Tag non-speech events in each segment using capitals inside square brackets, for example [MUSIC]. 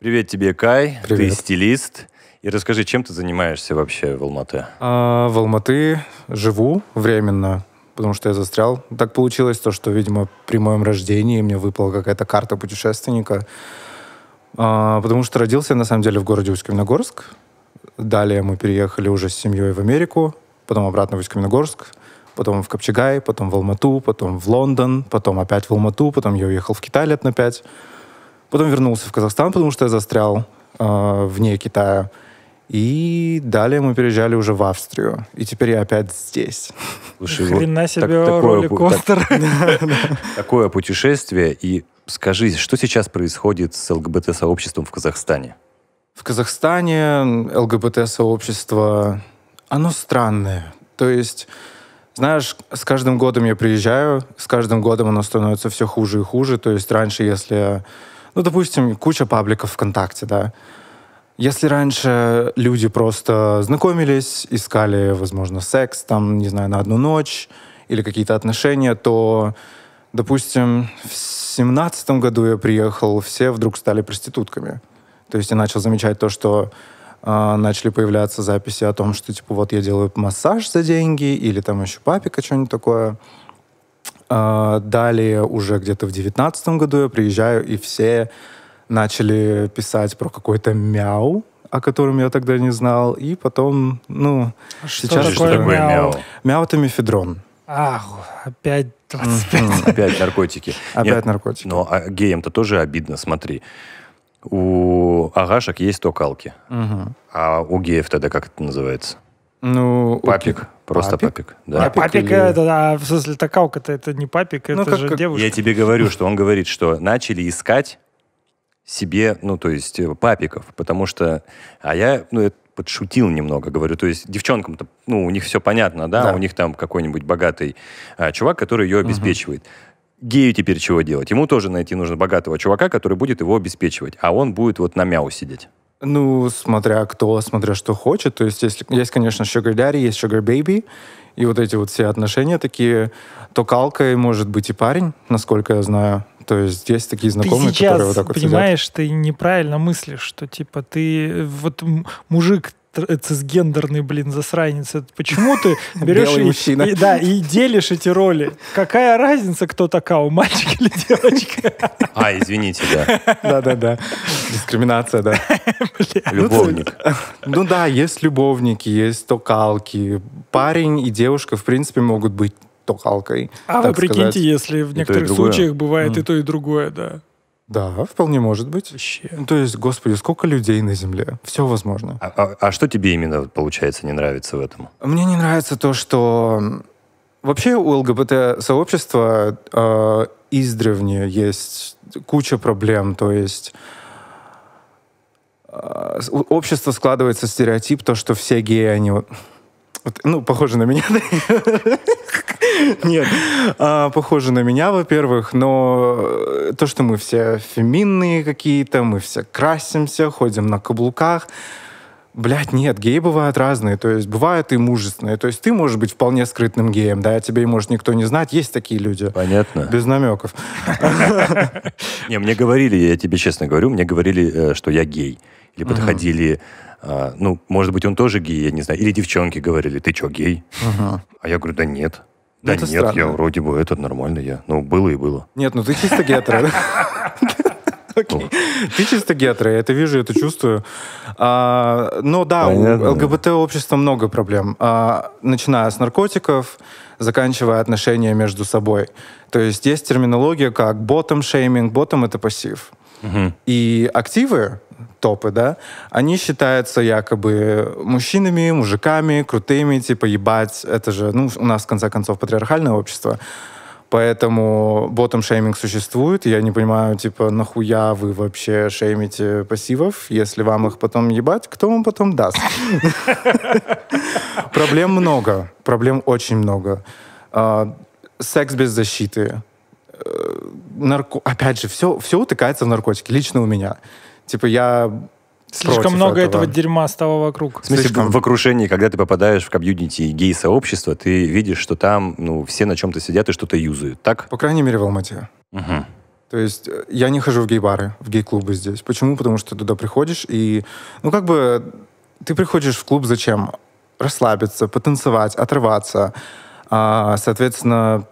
Привет тебе, Кай. Привет. Ты стилист. И расскажи, чем ты занимаешься вообще в Алматы? А, в Алматы живу временно, потому что я застрял. Так получилось то, что, видимо, при моем рождении мне выпала какая-то карта путешественника. А, потому что родился я, на самом деле, в городе Усть-Каменогорск. Далее мы переехали уже с семьей в Америку, потом обратно в Усть-Каменогорск, потом в Копчегай, потом в Алмату, потом в Лондон, потом опять в Алмату, потом я уехал в Китай лет на пять. Потом вернулся в Казахстан, потому что я застрял э, вне Китая. И далее мы переезжали уже в Австрию. И теперь я опять здесь. Слушай, вот Хрена так- себе такое, так- [LAUGHS] такое путешествие. И скажи, что сейчас происходит с ЛГБТ-сообществом в Казахстане? В Казахстане ЛГБТ-сообщество, оно странное. То есть, знаешь, с каждым годом я приезжаю, с каждым годом оно становится все хуже и хуже. То есть раньше, если... Ну, допустим, куча пабликов ВКонтакте, да. Если раньше люди просто знакомились, искали, возможно, секс, там, не знаю, на одну ночь или какие-то отношения, то, допустим, в семнадцатом году я приехал, все вдруг стали проститутками. То есть я начал замечать то, что а, начали появляться записи о том, что, типа, вот я делаю массаж за деньги, или там еще папика, что-нибудь такое. А, далее, уже где-то в девятнадцатом году я приезжаю, и все начали писать про какой-то мяу, о котором я тогда не знал. И потом, ну, Что Сейчас Что такое такое мяу? мяу? мяу — это мефедрон. Ах, опять 25. Мгм. Опять наркотики. Опять Нет, наркотики. Но а, геям-то тоже обидно, смотри. У агашек есть токалки. Мгм. А у геев тогда как это называется? Ну, Папик. ки- Просто Папик? папик. Да. А папик или- это, а, в смысле, такалка-то это не папик, Ну, это как- же как- девушка. Я тебе говорю, что он говорит, что начали искать себе, ну, то есть э, папиков, потому что... А я, ну, это подшутил немного, говорю, то есть девчонкам-то, ну, у них все понятно, да, Да. у них там какой-нибудь богатый а, чувак, который ее обеспечивает. Гею теперь чего делать? Ему тоже найти нужно богатого чувака, который будет его обеспечивать, а он будет вот на мяу сидеть. Ну, смотря кто, смотря что хочет. То есть, если, есть, конечно, sugar daddy, есть sugar baby, и вот эти вот все отношения такие, то калкой может быть и парень, насколько я знаю. То есть есть такие Ты знакомые, сейчас которые вот так вот сидят. понимаешь, ты неправильно мыслишь, что типа ты вот мужик цисгендерный, блин, засранец. Это Почему ты берешь [LAUGHS] Белый и, мужчина. и- да, и делишь эти роли? Какая разница, кто такая, мальчик или девочка? [LAUGHS] А, извините, да, Да-да-да. Дискриминация, да. [LAUGHS] любовник. Ну да, есть любовники, есть токалки. Парень и девушка, в принципе, могут быть токалкой. А вы прикиньте, сказать. если в некоторых случаях бывает и то, и другое, да. Да, вполне может быть. Вообще. Ну, То есть, господи, сколько людей на Земле? Все возможно. А, а- а что тебе именно, получается, не нравится в этом? Мне не нравится то, что вообще у ЛГБТ-сообщества э, издревне есть куча проблем. То есть э, общество складывается стереотип, то, что все геи, они вот... вот, ну, похожи на меня. Нет, а, похожи на меня, во-первых, но э, то, что мы все феминные какие-то, мы все красимся, ходим на каблуках, Блять, нет, геи бывают разные, то есть бывают и мужественные. То есть ты можешь быть вполне скрытным геем, да, тебе может никто не знать, есть такие люди. Понятно. Без намеков. [LAUGHS] Не, мне говорили, я тебе честно говорю, мне говорили, э, что я гей. Или подходили, а, ну, может быть, он тоже гей, я не знаю. Или девчонки говорили, ты что, гей? А я говорю, да нет. Да это нет, я странно. вроде бы этот нормально я. Ну, было и было. Нет, ну ты чисто гетеро. да? [LAUGHS] Окей. Ты чисто гетеро, я это вижу, я это чувствую. А, но да, Понятно. у ЛГБТ-общества много проблем. А, начиная с наркотиков, заканчивая отношения между собой. То есть есть терминология как bottom-шейминг. Bottom — это пассив. Мгм. И активы, топы, да, они считаются якобы мужчинами, мужиками, крутыми, типа, ебать, это же, ну, у нас, в конце концов, патриархальное общество. Поэтому ботом шейминг существует. Я не понимаю, типа, нахуя вы вообще шеймите пассивов, если вам их потом ебать, кто вам потом даст? [LAUGHS] Проблем много. Проблем очень много. А, Секс без защиты. Э, нарко- Опять же, все, все утыкается в наркотики. Лично у меня. Типа, я Слишком много этого. этого. дерьма стало вокруг. В смысле, Слишком. в окружении, когда ты попадаешь в комьюнити гей-сообщества, ты видишь, что там, ну, все на чем-то сидят и что-то юзают, так? По крайней мере, в Алмате. Мгм. То есть э, я не хожу в гей-бары, в гей-клубы здесь. Почему? Потому что туда приходишь и, ну, как бы, ты приходишь в клуб зачем? Расслабиться, потанцевать, отрываться. А, соответственно,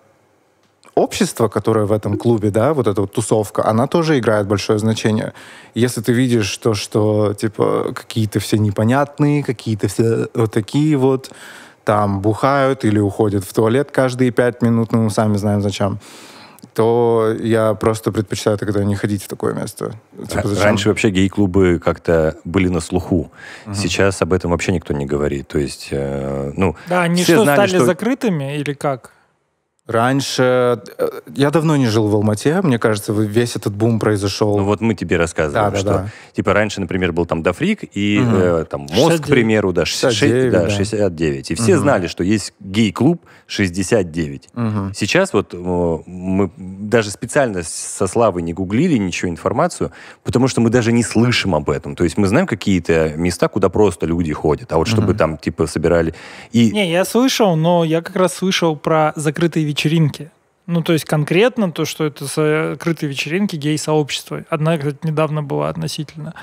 общество, которое в этом клубе, да, вот эта вот тусовка, она тоже играет большое значение. Если ты видишь то, что, типа, какие-то все непонятные, какие-то все вот такие вот, там бухают или уходят в туалет каждые пять минут, ну, мы сами знаем зачем, то я просто предпочитаю тогда не ходить в такое место. Типа, Раньше вообще гей-клубы как-то были на слуху. Угу. Сейчас об этом вообще никто не говорит. То есть, э, ну, да, они все что, знали, стали что... закрытыми или как? Раньше... Э, я давно не жил в Алмате, мне кажется, весь этот бум произошел. Ну вот мы тебе рассказывали, да, да, что да. типа раньше, например, был там Дофрик и Мгм. э, там Мозг, 69. к примеру, да, 69, 69, да, да. 69. И все Мгм. знали, что есть гей-клуб 69. Мгм. Сейчас вот э, мы даже специально со Славой не гуглили ничего информацию, потому что мы даже не слышим об этом. То есть мы знаем какие-то места, куда просто люди ходят, а вот чтобы Мгм. там типа собирали... И Не, я слышал, но я как раз слышал про закрытые вечеринки. Ну, то есть конкретно то, что это закрытые вечеринки гей-сообщества. Одна, кстати, недавно была относительно.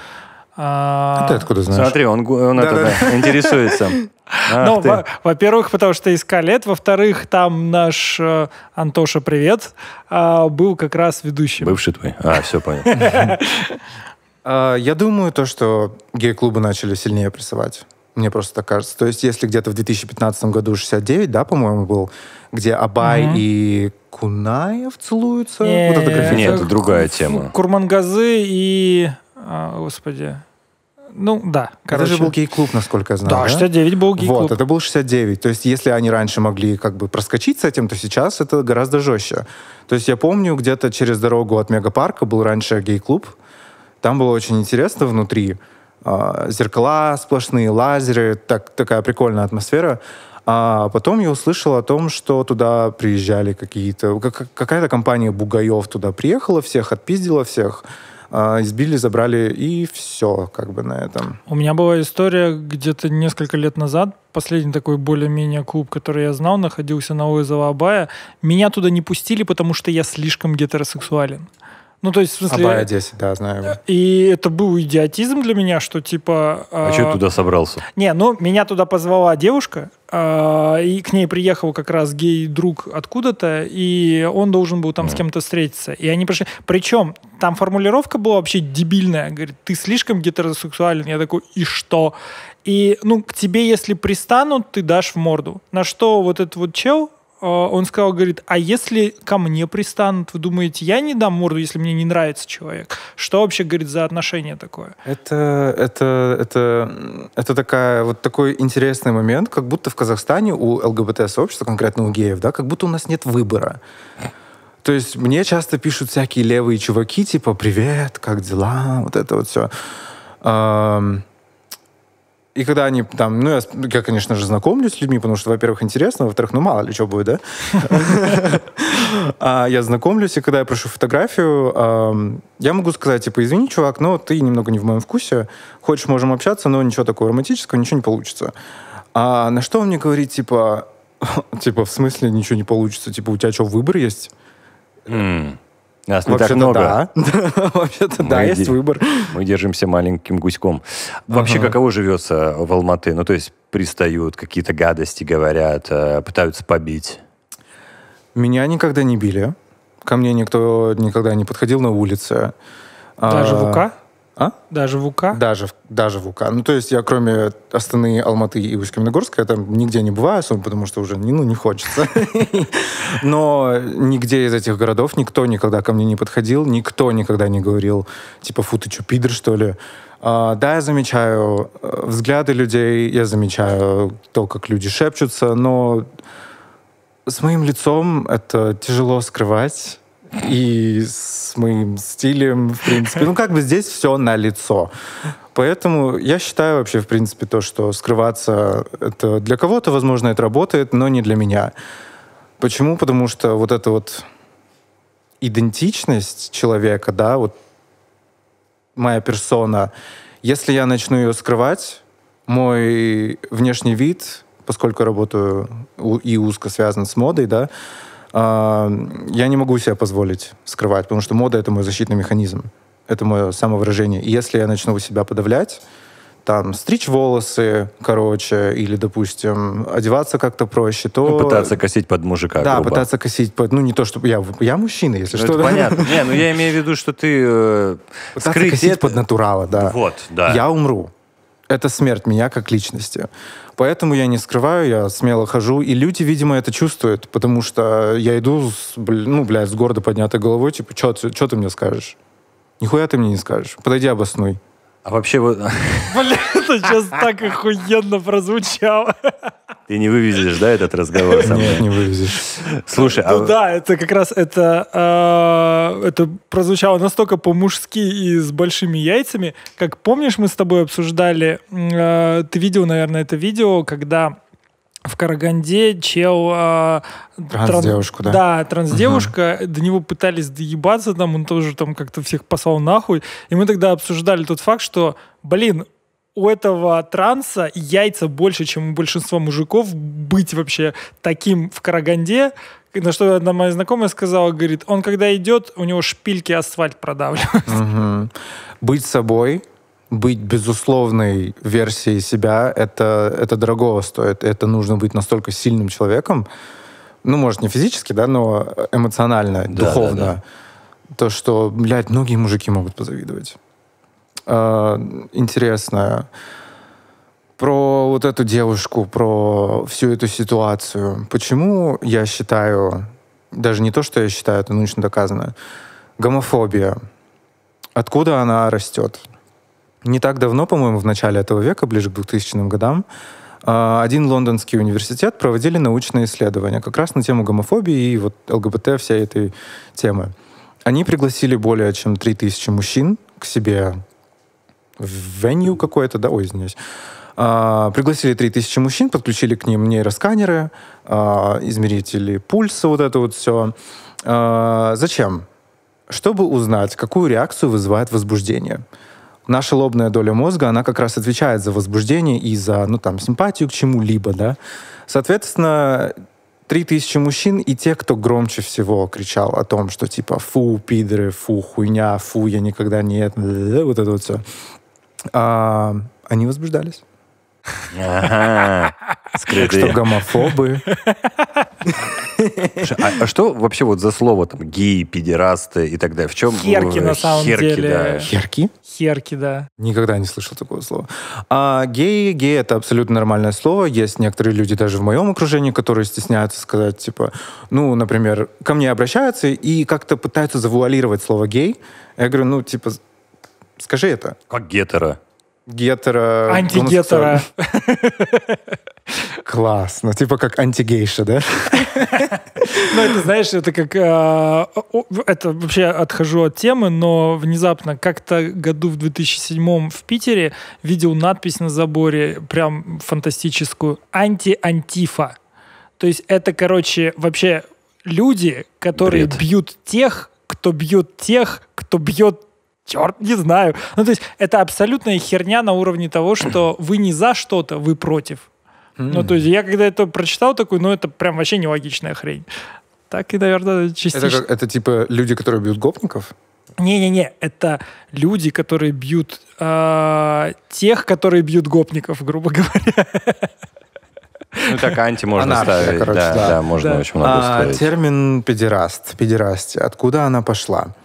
А, А ты откуда знаешь? смотри, он, он это, Да-да-да. да, интересуется. [LAUGHS] Ну, во-первых, потому что искали это. Во-вторых, там наш э, Антоша, привет, а, был как раз ведущим. Бывший твой? А, все понял. [LAUGHS] А, Я думаю, то, что гей-клубы начали сильнее прессовать. Мне просто так кажется. То есть, если где-то в 2015 году 69, да, по-моему, был, где Абай Мгм. и Кунаев целуются. Не, Вот это граффити. Нет, это другая тема. Курмангазы и... а, господи. Ну, да, Это короче. же был гей-клуб, насколько я знаю. Да, 69 был гей-клуб. Вот, это был 69. То есть, если они раньше могли как бы проскочить с этим, то сейчас это гораздо жестче. То есть, я помню, где-то через дорогу от Мегапарка был раньше гей-клуб. Там было очень интересно внутри. А, зеркала сплошные, лазеры, так, такая прикольная атмосфера. А потом я услышал о том, что туда приезжали какие-то... как- Какая-то компания бугаев туда приехала, всех отпиздила, всех а, избили, забрали, и все как бы на этом. У меня была история где-то несколько лет назад. Последний такой более-менее клуб, который я знал, находился на Лоизова Абая. Меня туда не пустили, потому что я слишком гетеросексуален. Ну, то есть, в смысле... Абая 10, да, знаю его. И это был идиотизм для меня, что типа... А что туда собрался? Не, ну, меня туда позвала девушка, а, и к ней приехал как раз гей-друг откуда-то, и он должен был там с кем-то встретиться. И они пришли... Причем там формулировка была вообще дебильная. Говорит, ты слишком гетеросексуален. Я такой, и что? И, ну, к тебе, если пристанут, ты дашь в морду. На что вот этот вот чел, э, он сказал, говорит, а если ко мне пристанут, вы думаете, я не дам морду, если мне не нравится человек? Что вообще, говорит, за отношение такое? Это, это, это, это такая, вот такой интересный момент, как будто в Казахстане у ЛГБТ-сообщества, конкретно у геев, да, как будто у нас нет выбора. То есть мне часто пишут всякие левые чуваки, типа, привет, как дела, вот это вот все. И когда они там, ну, я, я, конечно же, знакомлюсь с людьми, потому что, во-первых, интересно, во-вторых, ну, мало ли что будет, да? [LAUGHS] А Я знакомлюсь, и когда я прошу фотографию, я могу сказать, типа, извини, чувак, но ты немного не в моем вкусе, хочешь, можем общаться, но ничего такого романтического, ничего не получится. А на что он мне говорит, типа, [LAUGHS] типа, в смысле ничего не получится? Типа, у тебя что, выбор есть? Нас не так много. да. [LAUGHS] Вообще-то да, есть выбор. Мы держимся маленьким гуськом. Вообще, Ага. каково живется в Алматы? Ну, то есть пристают, какие-то гадости говорят, э, пытаются побить. Меня никогда не били. Ко мне никто никогда не подходил на улице. Даже А, в УК? А? Даже в УК? Даже, даже в УК. Ну, то есть я кроме Астаны, Алматы и Усть-Каменогорска, я там нигде не бываю особо, потому что уже ну, не хочется. [LAUGHS] Но нигде из этих городов никто никогда ко мне не подходил, никто никогда не говорил, типа, фу, ты что, пидор, что ли? А, да, я замечаю э, взгляды людей, я замечаю то, как люди шепчутся, но с моим лицом это тяжело скрывать. И с моим стилем, в принципе. Ну, как бы здесь все на лицо. Поэтому я считаю вообще, в принципе, то, что скрываться, это для кого-то, возможно, это работает, но не для меня. Почему? Потому что вот эта вот идентичность человека, да, вот моя персона, если я начну ее скрывать, мой внешний вид, поскольку работаю и узко связан с модой, да, я не могу себе позволить скрывать, потому что мода — это мой защитный механизм. Это мое самовыражение. И если я начну себя подавлять, там, стричь волосы, короче, или, допустим, одеваться как-то проще, то... Ну, пытаться косить под мужика, Да, грубо. пытаться косить под... Ну, не то, чтобы... Я, я мужчина, если Ну, что. это понятно. Не, ну я имею в виду, что ты э, Пытаться скрыть косить это- под натурала, да. Вот, да. Я умру. Это смерть меня как личности. Поэтому я не скрываю, я смело хожу. И люди, видимо, это чувствуют, потому что я иду, с, ну, блядь, с гордо поднятой головой, типа, что ты мне скажешь? Нихуя ты мне не скажешь. Подойди, обоснуй. А вообще вот [LAUGHS] Бля, это сейчас так охуенно прозвучало. ты не вывезешь, да, этот разговор со мной? Нет, не вывезешь. Слушай, Ну а да, это как раз это, э, это прозвучало настолько по-мужски и с большими яйцами, как помнишь, мы с тобой обсуждали, э, ты видел, наверное, это видео, когда в Караганде чел... э, тран- Трансдевушку, да? Да, трансдевушка, до него пытались доебаться, там он тоже там как-то всех послал нахуй. И мы тогда обсуждали тот факт, что, блин, у этого транса яйца больше, чем у большинства мужиков быть вообще таким в Караганде. На что одна моя знакомая сказала, говорит, он когда идет, у него шпильки асфальт продавливают. Мгм. Быть собой, быть безусловной версией себя, это, это дорогого стоит. Это нужно быть настолько сильным человеком, ну, может, не физически, да, но эмоционально, Да, духовно. да, То, что, блядь, многие мужики могут позавидовать. А, интересно. Про вот эту девушку, про всю эту ситуацию. Почему я считаю, даже не то, что я считаю, это научно доказано, гомофобия, откуда она растет? Не так давно, по-моему, в начале этого века, ближе к 2000 годам, а, один лондонский университет проводили научные исследования как раз на тему гомофобии и вот ЛГБТ, всей этой темы. Они пригласили более чем 3000 мужчин к себе в веню какое-то, да, ой, извиняюсь. А, пригласили 3000 мужчин, подключили к ним нейросканеры, а, измерители пульса, вот это вот все. зачем? Чтобы узнать, какую реакцию вызывает возбуждение. Наша лобная доля мозга, она как раз отвечает за возбуждение и за, ну, там, симпатию к чему-либо, да. Соответственно, 3000 мужчин и те, кто громче всего кричал о том, что типа «фу, пидоры», «фу, хуйня», «фу, я никогда не...» Вот это вот все. А, они возбуждались. [LAUGHS] Скрытые. что гомофобы... А, а что вообще вот за слово там геи, педерасты и так далее? В чем Херки, э, на самом херки, деле. Херки? Херки, да. Никогда не слышал такого слова. А геи, геи — это абсолютно нормальное слово. Есть некоторые люди даже в моем окружении, которые стесняются сказать, типа, ну, например, ко мне обращаются и как-то пытаются завуалировать слово гей. Я говорю, ну, типа, скажи это. Как гетеро. Гетеро... Антигетера. Классно. Типа как антигейша, да? Ну, это, знаешь, это как... э, это вообще отхожу от темы, но внезапно как-то году в 2007 в Питере видел надпись на заборе, прям фантастическую, «Анти-антифа». То есть это, короче, вообще люди, которые бьют тех, кто бьет тех, кто бьет Черт, не знаю. Ну, то есть это абсолютная херня на уровне того, [CLEARS THROAT] что вы не за что-то, вы против. Ну, то есть я когда это прочитал, такой, ну, это прям вообще нелогичная хрень. Так и, наверное, Это, частично. как- это типа люди, которые бьют гопников? Не-не-не, это люди, которые бьют а, тех, которые бьют гопников, грубо говоря. Ну так анти можно Анархия, ставить. короче, да, да. да, можно Да. очень много А, ставить. термин педераст, педерастия, откуда она пошла?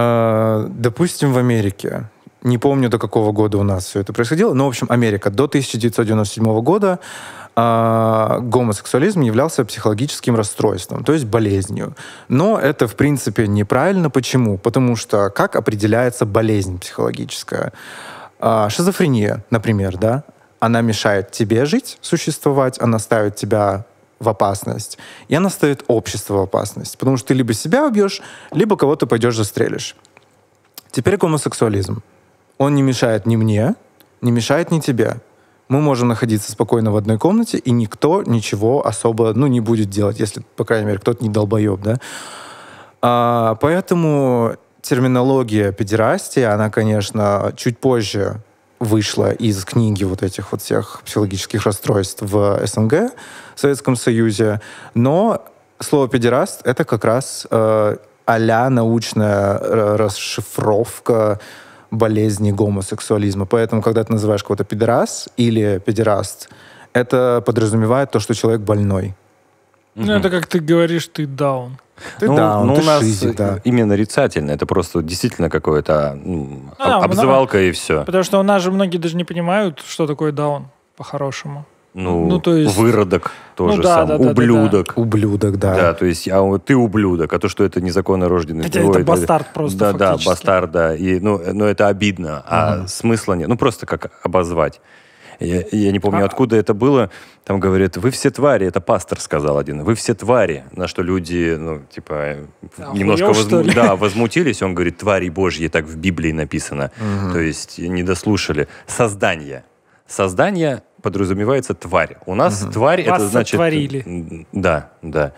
А, допустим, в Америке, не помню, до какого года у нас все это происходило, но, в общем, Америка до 1997 года а, гомосексуализм являлся психологическим расстройством, то есть болезнью. Но это, в принципе, неправильно. Почему? Потому что как определяется болезнь психологическая? А, шизофрения, например, да? Она мешает тебе жить, существовать, она ставит тебя в опасность, и она ставит общество в опасность. Потому что ты либо себя убьешь, либо кого-то пойдешь застрелишь. Теперь гомосексуализм. Он не мешает ни мне, не мешает ни тебе. Мы можем находиться спокойно в одной комнате, и никто ничего особо ну, не будет делать, если, по крайней мере, кто-то не долбоеб, да? А, поэтому терминология педерастия, она, конечно, чуть позже вышла из книги вот этих вот всех психологических расстройств в СНГ, в Советском Союзе, но слово педераст это как раз э, а научная э, расшифровка болезни гомосексуализма. Поэтому, когда ты называешь кого-то педерас или педераст, это подразумевает то, что человек больной. Ну, это как ты говоришь, ты даун. Ты ну, даун, ну, ты у нас шизик, да. именно нарицательно. Это просто действительно какое-то ну, А, об- обзывалка и все. Потому что у нас же многие даже не понимают, что такое даун по-хорошему. Ну, ну, то есть- выродок тоже Ну, да, сам, да, да, да, ублюдок. Ублюдок, да. Да, то есть, а ты ублюдок, а то, что это незаконно рожденный. Хотя твой, это да, бастард просто Да, да, фактически. бастард, да. И, ну, э, ну, это обидно, а смысла нет. Ну, просто как обозвать. Я, я не помню, А- откуда это было. Там говорят, вы все твари, это пастор сказал один, вы все твари. На что люди, ну, типа, э, Охуел, немножко что ли? да, возмутились. Он говорит, твари божьи, так в Библии написано. То есть не дослушали. Создание. Создание подразумевается тварь. У нас тварь, Вас это значит... сотворили. м, Да, да.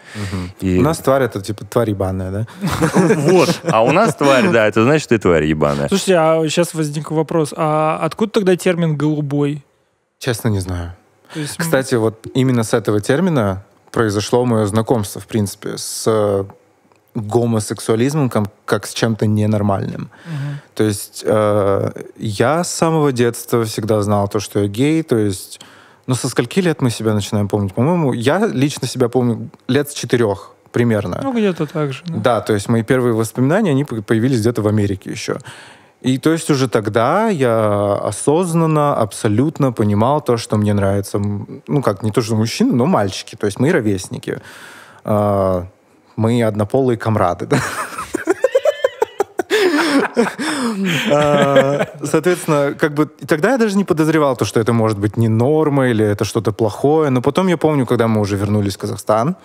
И- У нас тварь это типа тварь ебаная, да? [LAUGHS] Вот. А у нас тварь, да, это значит, ты тварь ебаная. Слушайте, а сейчас возник вопрос. А откуда тогда термин «голубой»? Честно не знаю. Есть, м, Кстати, вот именно с этого термина произошло мое знакомство, в принципе, с э, гомосексуализмом как, как с чем-то ненормальным. мгм. То есть э, я с самого детства всегда знал то, что я гей, то есть... Ну, со скольки лет мы себя начинаем помнить? По-моему, я лично себя помню лет с четырех примерно. Ну, где-то так же. да. Да, то есть мои первые воспоминания, они по- появились где-то в Америке еще. И то есть уже тогда я осознанно, абсолютно понимал то, что мне нравится, ну как, не то, что мужчины, но мальчики, то есть мои ровесники. А, Мы однополые комрады. А, Соответственно, как бы тогда я даже не подозревал то, что это может быть не норма или это что-то плохое. Но потом я помню, когда мы уже вернулись в Казахстан,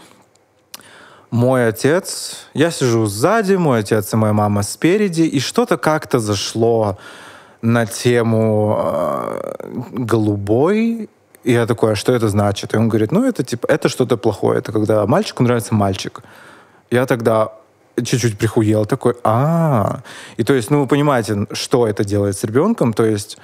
мой отец, я сижу сзади, мой отец и моя мама спереди, и что-то как-то зашло на тему э, голубой. И я такой, а что это значит? И он говорит, ну это типа, это что-то плохое, это когда мальчику нравится мальчик. Я тогда чуть-чуть прихуел, такой, а, и то есть, ну вы понимаете, что это делает с ребенком, то есть,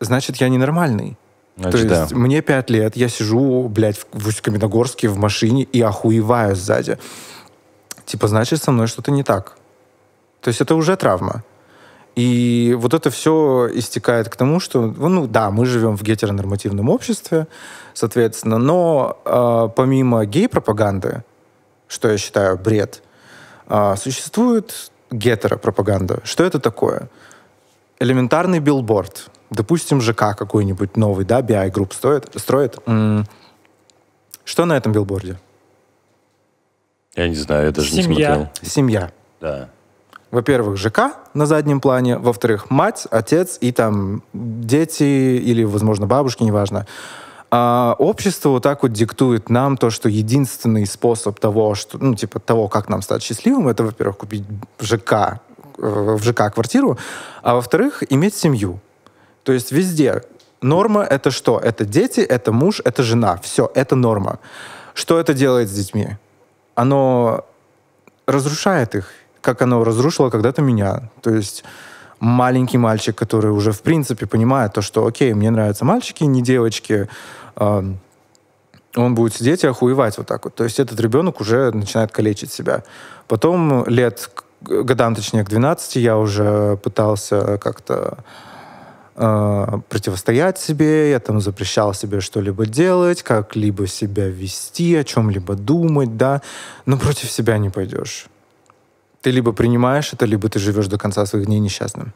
значит, я ненормальный. Значит, То да. есть мне пять лет, я сижу, блядь, в, в Усть-Каменогорске в машине и охуеваю сзади. Типа, значит, со мной что-то не так. То есть это уже травма. И вот это все истекает к тому, что, ну да, мы живем в гетеронормативном обществе, соответственно, но э, помимо гей-пропаганды, что я считаю бред, э, существует гетеропропаганда. Что это такое? элементарный билборд. Допустим, ЖК какой-нибудь новый, да, BI Group стоит, строит. Что на этом билборде? Я не знаю, я даже не Семья. смотрел. Семья. Да. Во-первых, ЖК на заднем плане. Во-вторых, мать, отец и там дети или, возможно, бабушки, неважно. А общество вот так вот диктует нам то, что единственный способ того, что, ну, типа того, как нам стать счастливым, это, во-первых, купить в ЖК, э, в ЖК квартиру, а во-вторых, иметь семью. То есть везде норма — это что? Это дети, это муж, это жена. Все, это норма. Что это делает с детьми? Оно разрушает их, как оно разрушило когда-то меня. То есть маленький мальчик, который уже в принципе понимает то, что окей, мне нравятся мальчики, не девочки, он будет сидеть и охуевать вот так вот. То есть этот ребенок уже начинает калечить себя. Потом лет, годам, точнее, к 12 я уже пытался как-то э, противостоять себе, я там запрещал себе что-либо делать, как-либо себя вести, о чем-либо думать, да, но против себя не пойдешь. Ты либо принимаешь это, либо ты живешь до конца своих дней несчастным.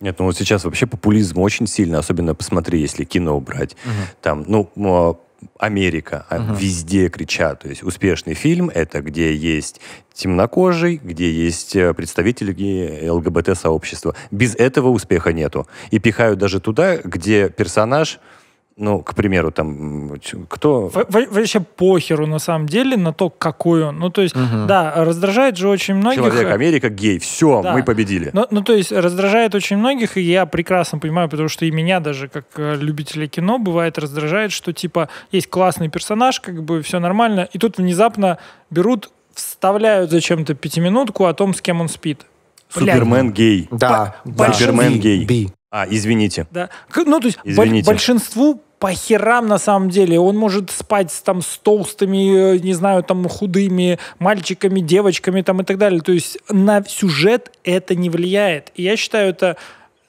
Нет, ну вот сейчас вообще популизм очень сильно, особенно посмотри, если кино убрать. Там, ну, Америка, а везде кричат. То есть успешный фильм — это где есть темнокожий, где есть э, представители ЛГБТ-сообщества. Без этого успеха нету. И пихают даже туда, где персонаж, ну, к примеру, там, кто... Во- во- Вообще похеру на самом деле на то, какой он. Ну, то есть, да, раздражает же очень многих. Человек, Америка, гей. Все, Да. мы победили. Ну, ну, то есть раздражает очень многих, и я прекрасно понимаю, потому что и меня даже, как э, любителя кино, бывает раздражает, что, типа, есть классный персонаж, как бы все нормально, и тут внезапно берут, вставляют зачем-то пятиминутку о том, с кем он спит. Блядь, Супермен гей. Да, По- да. Супермен гей. би. А, извините. Да. Ну, то есть большинству по херам на самом деле. Он может спать там с толстыми, э, не знаю, там худыми мальчиками, девочками там и так далее. То есть на сюжет это не влияет. И я считаю это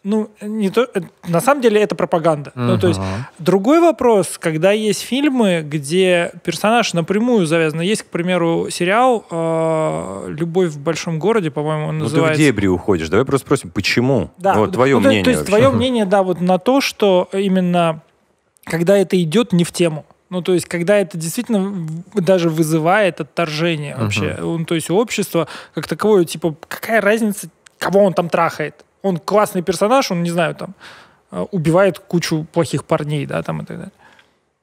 ну, не то, э, на самом деле это пропаганда. Uh-huh. Ну, то есть другой вопрос, когда есть фильмы, где персонаж напрямую завязан. Есть, к примеру, сериал э, «Любовь в большом городе», по-моему, он называется. Ну, ты в дебри уходишь. Давай просто спросим, почему? Да. Вот твое ну, мнение. То, то есть твое мнение, да, вот на то, что именно когда это идет не в тему. Ну, то есть, когда это действительно даже вызывает отторжение uh-huh. вообще. Ну, то есть, общество как таковое, типа, какая разница, кого он там трахает? Он классный персонаж, он, не знаю, там, э, убивает кучу плохих парней, да, там и так далее.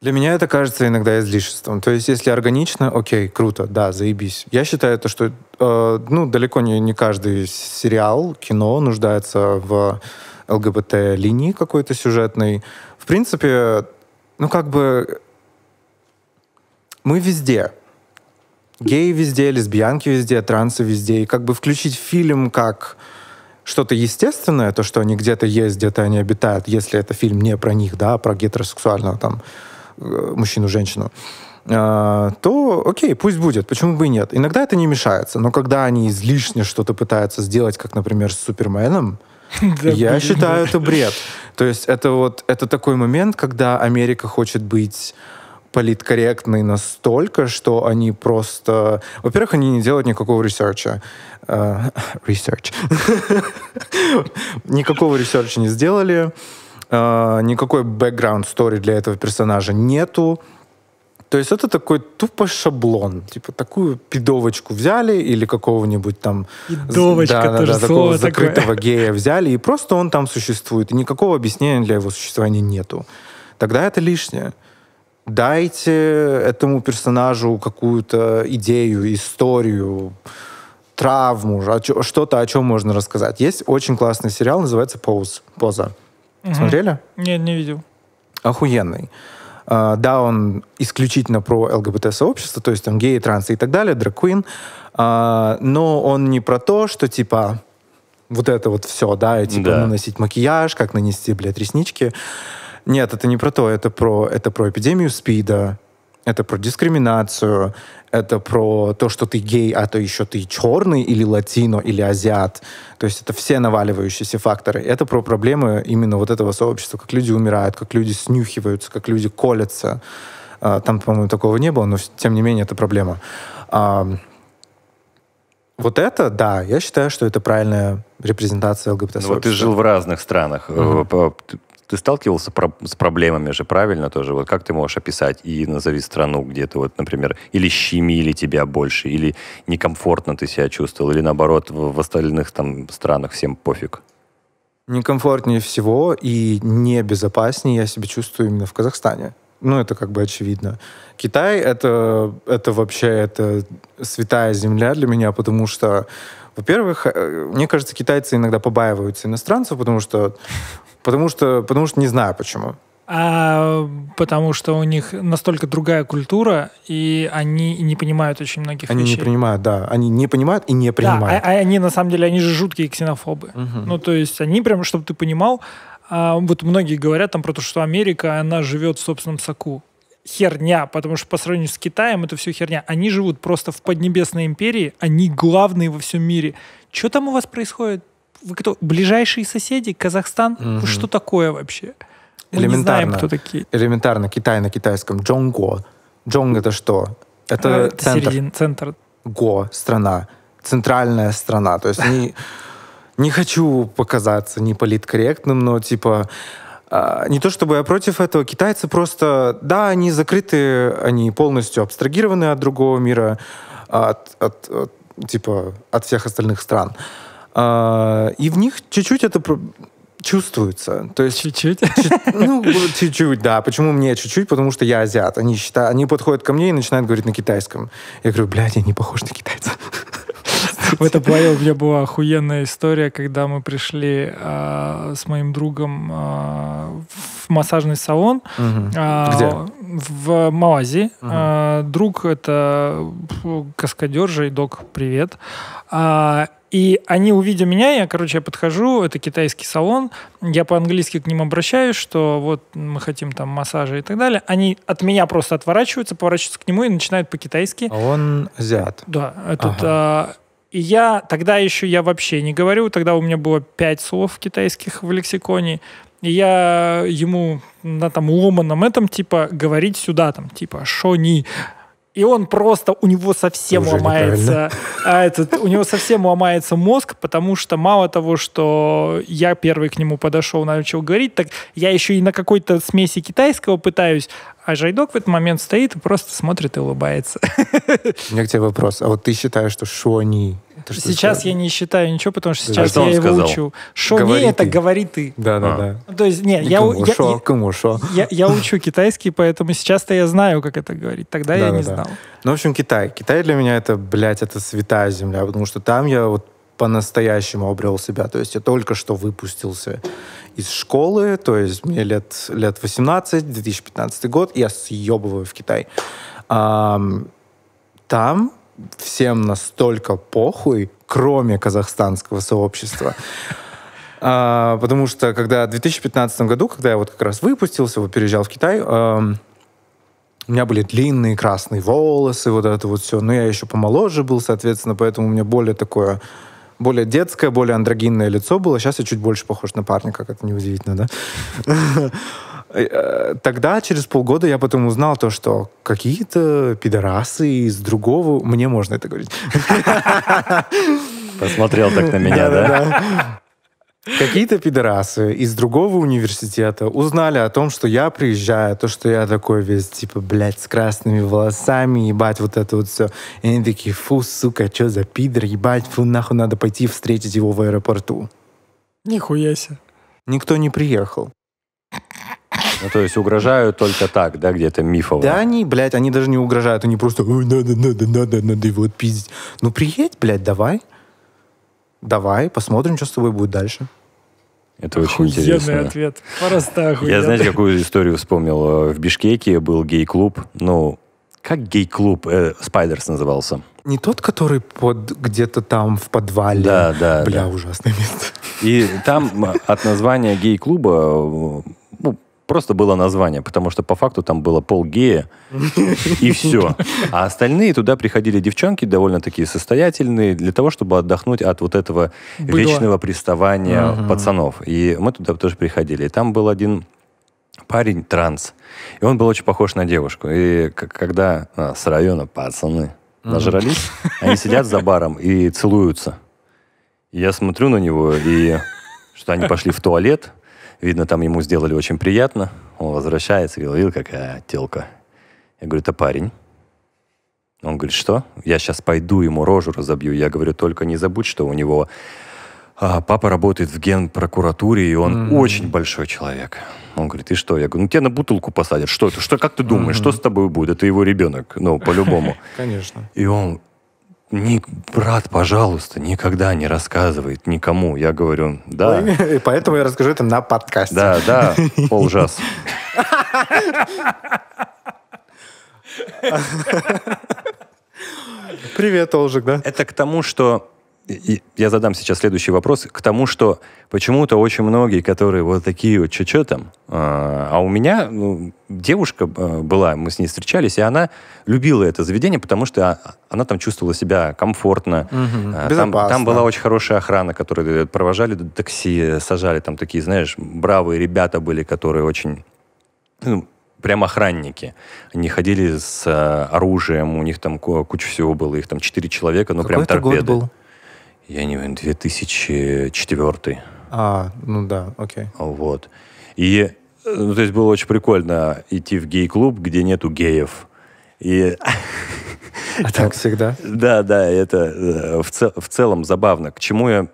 Для меня это кажется иногда излишеством. То есть, если органично, окей, круто, да, заебись. Я считаю то, что э, ну, далеко не, не каждый сериал, кино нуждается в ЛГБТ-линии какой-то сюжетной. В принципе, ну, как бы мы везде. Геи везде, лесбиянки везде, трансы везде. И как бы включить фильм как что-то естественное, то, что они где-то есть, где-то они обитают, если это фильм не про них, да, а про гетеросексуального там э, мужчину-женщину, э, то окей, пусть будет, почему бы и нет. Иногда это не мешается, но когда они излишне что-то пытаются сделать, как, например, с Суперменом, [LAUGHS] я считаю, это бред. То есть это вот это такой момент, когда Америка хочет быть политкорректной настолько, что они просто... Во-первых, они не делают никакого research [LAUGHS] а. Research. [LAUGHS] Никакого research а не сделали. Uh, никакой бэкграунд стори для этого персонажа нету. То есть это такой тупо шаблон. Типа такую пидовочку взяли или какого-нибудь там... Пидовочка да, да, да, такого такое. закрытого гея взяли, и просто он там существует. И никакого объяснения для его существования нету. Тогда это лишнее дайте этому персонажу какую-то идею, историю, травму, что-то, о чем можно рассказать. Есть очень классный сериал, называется «Поуз», «Поза». Угу. Смотрели? Нет, не видел. Охуенный. Uh, да, он исключительно про ЛГБТ-сообщество, то есть там геи, трансы и так далее, драквин, uh, но он не про то, что типа вот это вот все, да, и типа да. наносить макияж, как нанести, блядь, реснички. Нет, это не про то, это про, это про эпидемию СПИДа, это про дискриминацию, это про то, что ты гей, а то еще ты черный или латино, или азиат. То есть это все наваливающиеся факторы. Это про проблемы именно вот этого сообщества, как люди умирают, как люди снюхиваются, как люди колятся. А, там, по-моему, такого не было, но тем не менее это проблема. Вот это, да, я считаю, что это правильная репрезентация ЛГБТ-сообщества. Ну, вот ты жил в разных странах. Mm-hmm ты сталкивался про с проблемами же, правильно тоже? Вот как ты можешь описать и назови страну, где то вот, например, или щемили тебя больше, или некомфортно ты себя чувствовал, или наоборот, в, в остальных там странах всем пофиг? Некомфортнее всего и небезопаснее я себя чувствую именно в Казахстане. Ну, это как бы очевидно. Китай это, это вообще это святая земля для меня, потому что, во-первых, э, мне кажется, китайцы иногда побаиваются иностранцев, потому что Потому что, потому что не знаю почему. А, потому что у них настолько другая культура, и они не понимают очень многих они вещей. Они не понимают, да. Они не понимают и не принимают. Да, а, а они на самом деле, они же жуткие ксенофобы. Угу. Ну, то есть они прям, чтобы ты понимал, а, вот многие говорят там про то, что Америка, она живет в собственном соку. Херня, потому что по сравнению с Китаем это все херня. Они живут просто в Поднебесной империи, они главные во всем мире. Что там у вас происходит? Вы кто? Ближайшие соседи? Казахстан? Угу. Что такое вообще? Мы Элементарно. не знаем, кто такие. Элементарно. Китай на китайском. Джонго. Джонг это что? Это, это центр. Середин, центр. Го. Страна. Центральная страна. То есть не, не хочу показаться не политкорректным, но типа а, не то чтобы я против этого, китайцы просто, да, они закрыты, они полностью абстрагированы от другого мира, от, от, от типа от всех остальных стран. А, и в них чуть-чуть это чувствуется. То есть чуть-чуть? [LAUGHS] Ну, чуть-чуть, да. Почему мне чуть-чуть? Потому что я азиат. Они считают, они подходят ко мне и начинают говорить на китайском. Я говорю, блядь, я не похож на китайца. В этом плане у меня была охуенная история, когда мы пришли э, с моим другом э, в массажный салон. Угу. Э, Где? В Малайзии. Угу. Э, друг это каскадер, Жайдок, привет. А, и они, увидя меня, я, короче, я подхожу, это китайский салон, я по-английски к ним обращаюсь, что вот мы хотим там массажа и так далее. Они от меня просто отворачиваются, поворачиваются к нему и начинают по-китайски. А он азиат. Да, этот... А, и я тогда еще я вообще не говорю, тогда у меня было пять слов китайских в лексиконе. И я ему на там ломаном этом, типа, говорить сюда, там, типа, шони, и он просто, у него совсем Уже ломается, а этот, у него совсем ломается мозг, потому что мало того, что я первый к нему подошел, начал говорить, так я еще и на какой-то смеси китайского пытаюсь, а Жайдок в этот момент стоит и просто смотрит и улыбается. У меня к тебе вопрос. А вот ты считаешь, что шони... это что Сейчас такое? я не считаю ничего, потому что А сейчас что он я его сказал? учу. Шо Говори не, это ты. говори ты. Да, да, А. да. Ну, То есть, не, Не я, я, шо, я- шо. я- я учу китайский, поэтому сейчас-то я знаю, как это говорить. Тогда я не Да-да-да. знал. Ну, в общем, Китай. Китай для меня это, блядь, это святая земля, потому что там я вот по-настоящему обрел себя. То есть я только что выпустился из школы, то есть мне лет, лет 18, 2015 год, и я съебываю в Китай. Ам, там всем настолько похуй, кроме казахстанского сообщества. [LAUGHS] А, потому что когда в 2015 году, когда я вот как раз выпустился, вот переезжал в Китай, ам, у меня были длинные красные волосы, вот это вот все. Но я еще помоложе был, соответственно, поэтому у меня более такое, более детское, более андрогинное лицо было. Сейчас я чуть больше похож на парня, как это неудивительно, да? [LAUGHS] Э, Тогда, через полгода, я потом узнал то, что какие-то пидорасы из другого... Мне можно это говорить. Посмотрел так на меня, да? Какие-то пидорасы из другого университета узнали о том, что я приезжаю, то, что я такой весь, типа, блядь, с красными волосами, ебать, вот это вот все. И они такие, фу, сука, что за пидор, ебать, фу, нахуй надо пойти встретить его в аэропорту. Нихуя себе. Никто не приехал. Ну, то есть угрожают только так, да, где-то мифово. Да они, блядь, они даже не угрожают, они просто, ой, надо, надо, надо, надо его отпиздить. Ну, приедь, блядь, давай. Давай, посмотрим, что с тобой будет дальше. Это очень Охуенный интересно. ответ. Просто охуенно. Я, знаете, какую историю вспомнил? Э, В Бишкеке был гей-клуб. Ну, как гей-клуб? Э, Спайдерс назывался. Не тот, который под где-то там в подвале. Да, да, Бля, да. ужасное место. И там от названия гей-клуба э, просто было название, потому что по факту там было пол гея, [LAUGHS] и все. А остальные туда приходили девчонки, довольно такие состоятельные, для того, чтобы отдохнуть от вот этого Быдла. вечного приставания Мгм. пацанов. И мы туда тоже приходили. И там был один парень транс. И он был очень похож на девушку. И когда а, с района пацаны нажрались, они сидят за баром и целуются. И я смотрю на него, и что они пошли в туалет. Видно, там ему сделали очень приятно. Он возвращается и говорит, видел, какая телка. Я говорю, это парень. Он говорит, что? Я сейчас пойду ему рожу разобью. Я говорю, только не забудь, что у него а, папа работает в генпрокуратуре, и он Мгм. очень большой человек. Он говорит, и что? Я говорю, ну тебя на бутылку посадят. Что это? Что, как ты думаешь, что с тобой будет? Это его ребенок, ну, по-любому. [LAUGHS] Конечно. И он, «Ни- брат, пожалуйста, никогда не рассказывает никому. Я говорю, да, И поэтому я расскажу это на подкасте. да, да, полжас. Привет, Олжик, да? Это к тому, что я задам сейчас следующий вопрос, к тому, что почему-то очень многие, которые вот такие вот что там, а а у меня ну, девушка э, была, мы с ней встречались, и она любила это заведение, потому что а- она там чувствовала себя комфортно. А, Там, Безопасно. там была очень хорошая охрана, которая провожали до такси, сажали там такие, знаешь, бравые ребята были, которые очень, ну, прям охранники. Они ходили с оружием, у них там ку- куча всего было, их там четыре человека, ну прям Какой это торпеды. год был? Я не знаю, 2004. А, ну да, окей. Вот. И, э, ну, то есть было очень прикольно идти в гей-клуб, где нету геев. И А так всегда? Да, да, это э, в, цел- в целом забавно. К чему я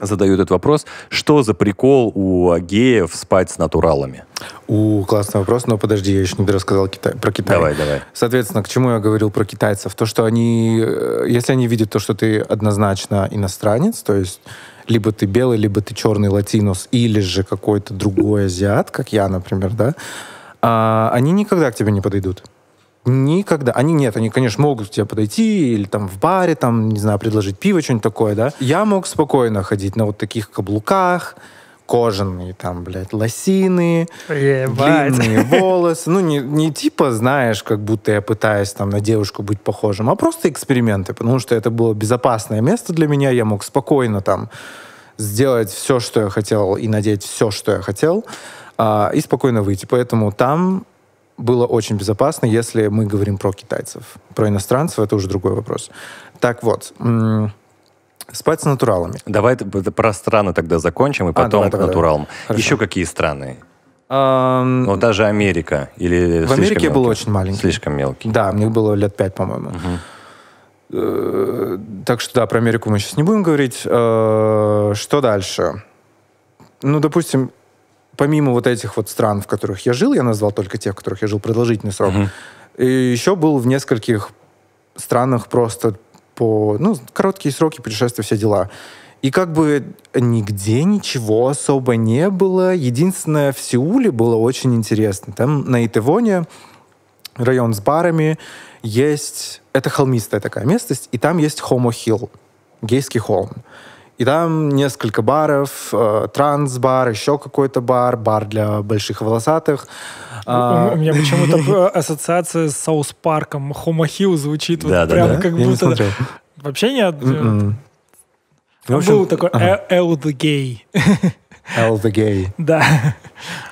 задаю этот вопрос? Что за прикол у геев спать с натуралами? У, классный вопрос, но подожди, я еще не рассказал Китай, про Китай. Давай, давай. Соответственно, к чему я говорил про китайцев? То, что они, э, если они видят то, что ты однозначно иностранец, то есть либо ты белый, либо ты черный латинос, или же какой-то другой азиат, как я, например, да, а, они никогда к тебе не подойдут. Никогда. Они нет, они, конечно, могут к тебе подойти или там в баре, там, не знаю, предложить пиво, что-нибудь такое, да. Я мог спокойно ходить на вот таких каблуках, кожаные там, блядь, лосины, Ебать. длинные волосы. Ну, не, не типа, знаешь, как будто я пытаюсь там на девушку быть похожим, а просто эксперименты, потому что это было безопасное место для меня, я мог спокойно там сделать все, что я хотел, и надеть все, что я хотел, а, и спокойно выйти. Поэтому там было очень безопасно, если мы говорим про китайцев. Про иностранцев это уже другой вопрос. Так вот, спать с натуралами. Давай про страны тогда закончим, и потом давай, к давай, натуралам. Хорошо. Еще какие страны? Ам, Ну, даже Америка. Или в Америке я был очень маленький. Слишком мелкий. Да, мне было лет пять, по-моему. Э, Так что да, про Америку мы сейчас не будем говорить. Э, Что дальше? Ну, допустим, помимо вот этих вот стран, в которых я жил, я назвал только тех, в которых я жил продолжительный срок, Мгм. и еще был в нескольких странах просто по, ну, короткие сроки путешествия, все дела. И как бы нигде ничего особо не было. Единственное, в Сеуле было очень интересно. Там на Итевоне район с барами, есть... Это холмистая такая местность, и там есть Homo Hill, гейский холм. И там несколько баров, э, транс-бар, еще какой-то бар, бар для больших волосатых. А, У меня почему-то [LAUGHS] э, ассоциация с Саус Парком. Хома Хилл звучит вот Да, да, прям да. как я не будто... смотрел. [LAUGHS] Вообще нет. М-м. В Там общем, был такой ага. э- Эл the Gay. [LAUGHS] L the Gay. Да.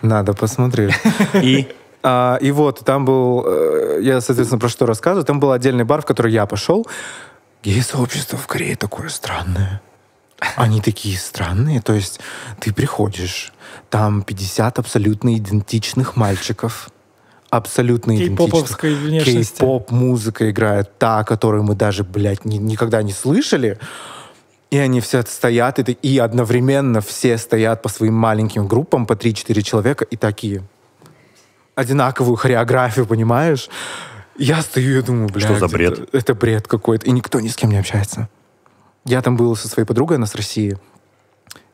Надо посмотреть. И А, и вот, там был, э, я, соответственно, про что рассказываю, там был отдельный бар, в который я пошел. Гей-сообщество в Корее такое странное. Они такие странные, то есть ты приходишь, там 50 абсолютно идентичных мальчиков, абсолютно идентичных. Кей-поп музыка играет, та, которую мы даже, блядь, ни- никогда не слышали. И они все стоят, и, и одновременно все стоят по своим маленьким группам, по 3-4 человека, и такие. Одинаковую хореографию, понимаешь? Я стою и думаю, блядь, за бред? Это, это бред какой-то. И никто ни с кем не общается. Я там был со своей подругой, она с России.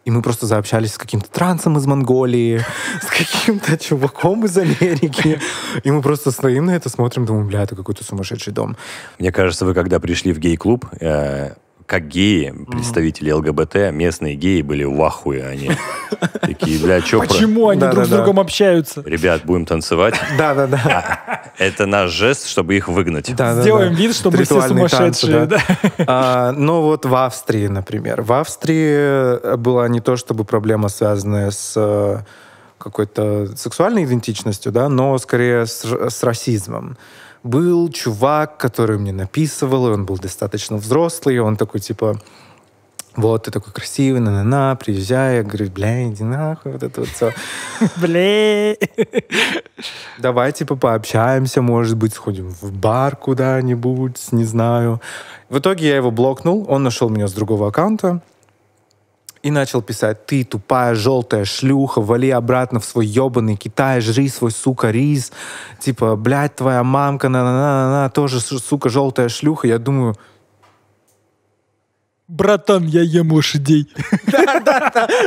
И мы просто заобщались с каким-то трансом из Монголии, [LAUGHS] с каким-то чуваком из Америки. И мы просто стоим на это, смотрим, думаем, бля, это какой-то сумасшедший дом. мне кажется, вы когда пришли в гей-клуб, э, как геи, представители ЛГБТ, местные геи были в ахуе. Они [LAUGHS] такие, бля, чё... про- Почему они друг с другом общаются? Ребят, будем танцевать. [LAUGHS] Да-да-да. Это наш жест, чтобы их выгнать. Сделаем вид, что мы все сумасшедшие. да. да. А, ну вот в Австрии, например. В Австрии была не то чтобы проблема, связанная с э, какой-то сексуальной идентичностью, да, но скорее с, с расизмом. Был чувак, который мне написывал, и он был достаточно взрослый, и он такой, типа, вот, ты такой красивый, на-на-на, приезжай. Я говорю, бля, иди нахуй, вот это вот все. [LAUGHS] Бле. Давай, типа, пообщаемся, может быть, сходим в бар куда-нибудь, не знаю. В итоге я его блокнул, он нашел меня с другого аккаунта и начал писать, ты тупая желтая шлюха, вали обратно в свой ебаный Китай, жри свой, сука, рис. Типа, блядь, твоя мамка, на-на-на-на, тоже, сука, желтая шлюха. Я думаю, Братан, я ем лошадей. [LAUGHS]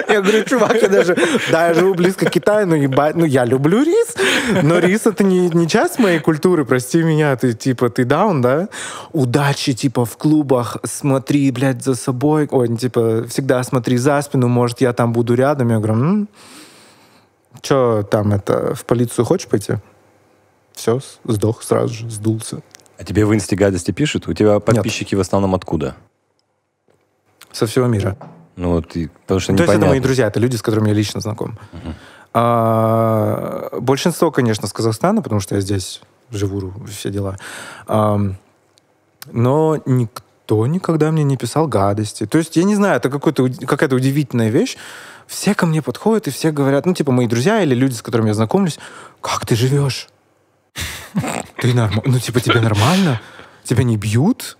Я говорю, чувак, я даже, да, я живу близко к Китаю, но ебать, ну я люблю рис, но рис это не, не часть моей культуры, прости меня, ты типа, ты даун, да? Удачи, типа, в клубах, смотри, блядь, за собой, ой, ну, типа, всегда смотри за спину, может, я там буду рядом. Я говорю, м что там это, в полицию хочешь пойти? Все, сдох сразу же, сдулся. А тебе в инсте гадости пишут? У тебя подписчики в основном откуда? Со всего мира. Ну, вот, и- потому что То есть это непонятно. мои друзья, это люди, с которыми я лично знаком. А, большинство, конечно, с Казахстана, потому что я здесь живу, все дела. Ам, но никто никогда мне не писал гадости. То есть, я не знаю, это какая-то удивительная вещь. Все ко мне подходят и все говорят, ну, типа, мои друзья или люди, с которыми я знакомлюсь, как ты живешь? [LAUGHS] Ты нормально? Ну, типа, тебе нормально? Тебя не бьют?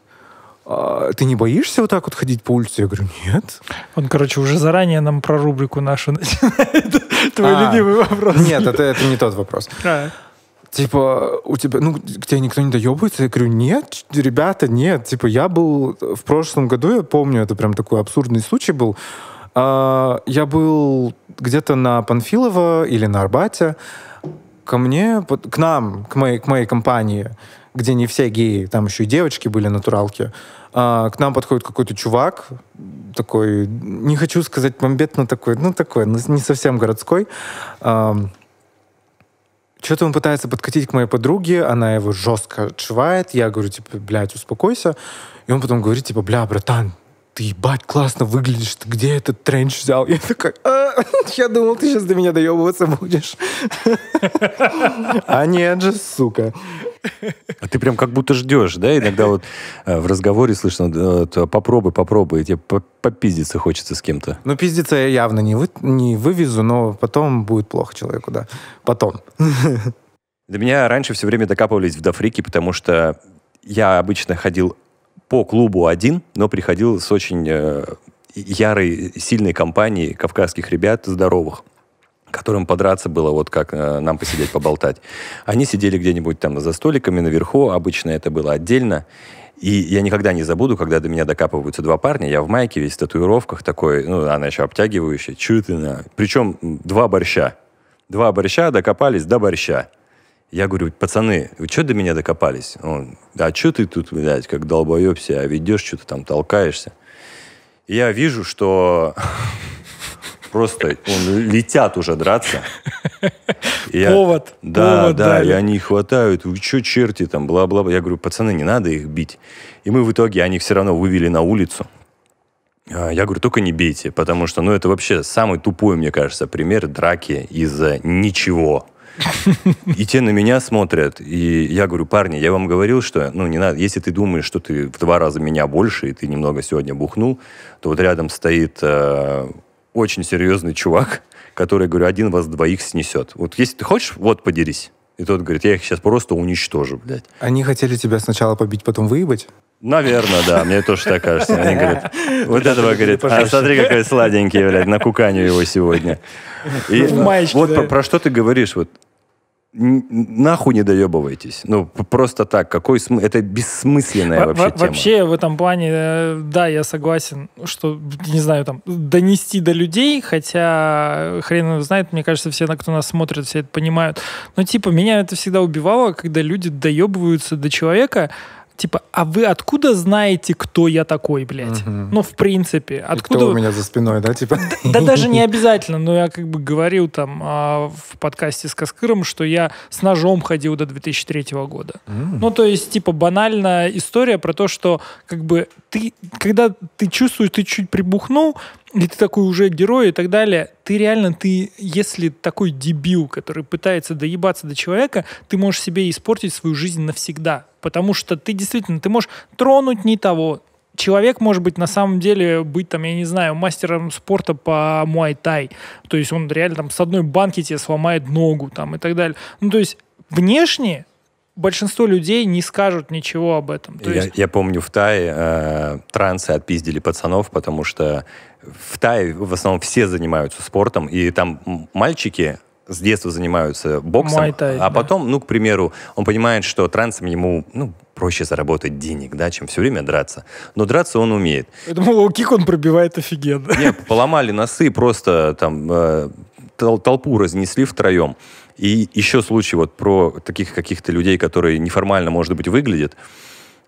А, Ты не боишься вот так вот ходить по улице? Я говорю, нет. Он, короче, уже заранее нам про рубрику нашу [LAUGHS] начинает. Твой А, любимый вопрос. Нет, это, это не тот вопрос. [LAUGHS] А, Типа, у тебя, ну, к тебе никто не доебывается? Я говорю, нет, ребята, нет. Типа, я был в прошлом году, я помню, это прям такой абсурдный случай был. А, Я был где-то на Панфилово или на Арбате, ко мне, к нам, к моей, к моей компании, где не все геи, там еще и девочки были натуралки, а, к нам подходит какой-то чувак, такой, не хочу сказать бомбет, но такой, ну такой, ну, не совсем городской. Ам, что-то он пытается подкатить к моей подруге, она его жестко отшивает. Я говорю, типа, блядь, успокойся. И он потом говорит, типа, бля, братан, ты ебать классно выглядишь, ты где этот тренч взял? Я такой, «А, [LAUGHS] я думал, ты сейчас до меня доебываться будешь. [LAUGHS] А нет же, сука. А ты прям как будто ждешь, да? Иногда вот э, в разговоре слышно, э, попробуй, попробуй, тебе по- попиздиться хочется с кем-то. Ну, пиздиться я явно не, вы, не вывезу, но потом будет плохо человеку, да. Потом. [LAUGHS] До меня раньше все время докапывались в дофрики, потому что я обычно ходил по клубу один, но приходил с очень э, ярой, сильной компанией кавказских ребят, здоровых, которым подраться было вот как э, нам посидеть, поболтать. Они сидели где-нибудь там за столиками наверху, обычно это было отдельно. И я никогда не забуду, когда до меня докапываются два парня, я в майке весь в татуировках такой, ну, она еще обтягивающая, чё ты на... Причем два борща. Два борща докопались до борща. Я говорю, пацаны, вы что до меня докопались? Он, а что ты тут, блядь, как долбоеб себя ведешь, что-то там толкаешься? И я вижу, что [LAUGHS] просто он, летят уже драться. Я- Повод, Да, повод да, дали. и они хватают, вы что, черти, там, бла-бла. Я говорю, пацаны, не надо их бить. И мы в итоге, они все равно вывели на улицу. А, Я говорю, только не бейте, потому что, ну, это вообще самый тупой, мне кажется, пример драки из-за ничего. И те на меня смотрят, и я говорю, парни, я вам говорил, что, ну, не надо, если ты думаешь, что ты в два раза меня больше, и ты немного сегодня бухнул, то вот рядом стоит э, очень серьезный чувак, который, говорю, один вас двоих снесет. Вот если ты хочешь, вот подерись. И тот говорит, я их сейчас просто уничтожу, блядь. Они хотели тебя сначала побить, потом выебать? Наверное, да, мне тоже так кажется. Они говорят, вот этого, говорит, а смотри, какой сладенький, блядь, на куканю его сегодня. И вот про, что ты говоришь, вот нахуй не доебывайтесь. Ну, просто так, какой смысл? Это бессмысленная Во- вообще во- тема. Вообще в этом плане, э, да, я согласен, что, не знаю, там, донести до людей, хотя хрен его знает, мне кажется, все, кто нас смотрит, все это понимают. Но, типа, меня это всегда убивало, когда люди доебываются до человека, типа, а вы откуда знаете, кто я такой, блядь? Мгм. Ну, в принципе, И откуда... Кто у меня за спиной, да, типа? Да даже не [LAUGHS] обязательно, но я как бы говорил там а, в подкасте с Каскыром, что я с ножом ходил до 2003 года. Ну, то есть, типа, банальная история про то, что, как бы, ты, когда ты чувствуешь, ты чуть прибухнул, и ты такой уже герой и так далее, ты реально, ты, если такой дебил, который пытается доебаться до человека, ты можешь себе испортить свою жизнь навсегда. Потому что ты действительно, ты можешь тронуть не того, человек может быть на самом деле быть там, я не знаю, мастером спорта по муай-тай. То есть он реально там с одной банки тебе сломает ногу там и так далее. Ну, то есть внешне большинство людей не скажут ничего об этом. То Я, есть, я помню, в Тае э, трансы отпиздили пацанов, потому что в Тае в основном все занимаются спортом, и там мальчики с детства занимаются боксом, Муай-тай, а да. потом, ну, к примеру, он понимает, что трансом ему, ну, проще заработать денег, да, чем все время драться. Но драться он умеет. я думал, кик он пробивает офигенно. Не, поломали носы, просто там э, тол- толпу разнесли втроем. И еще случай вот про таких каких-то людей, которые неформально, может быть, выглядят.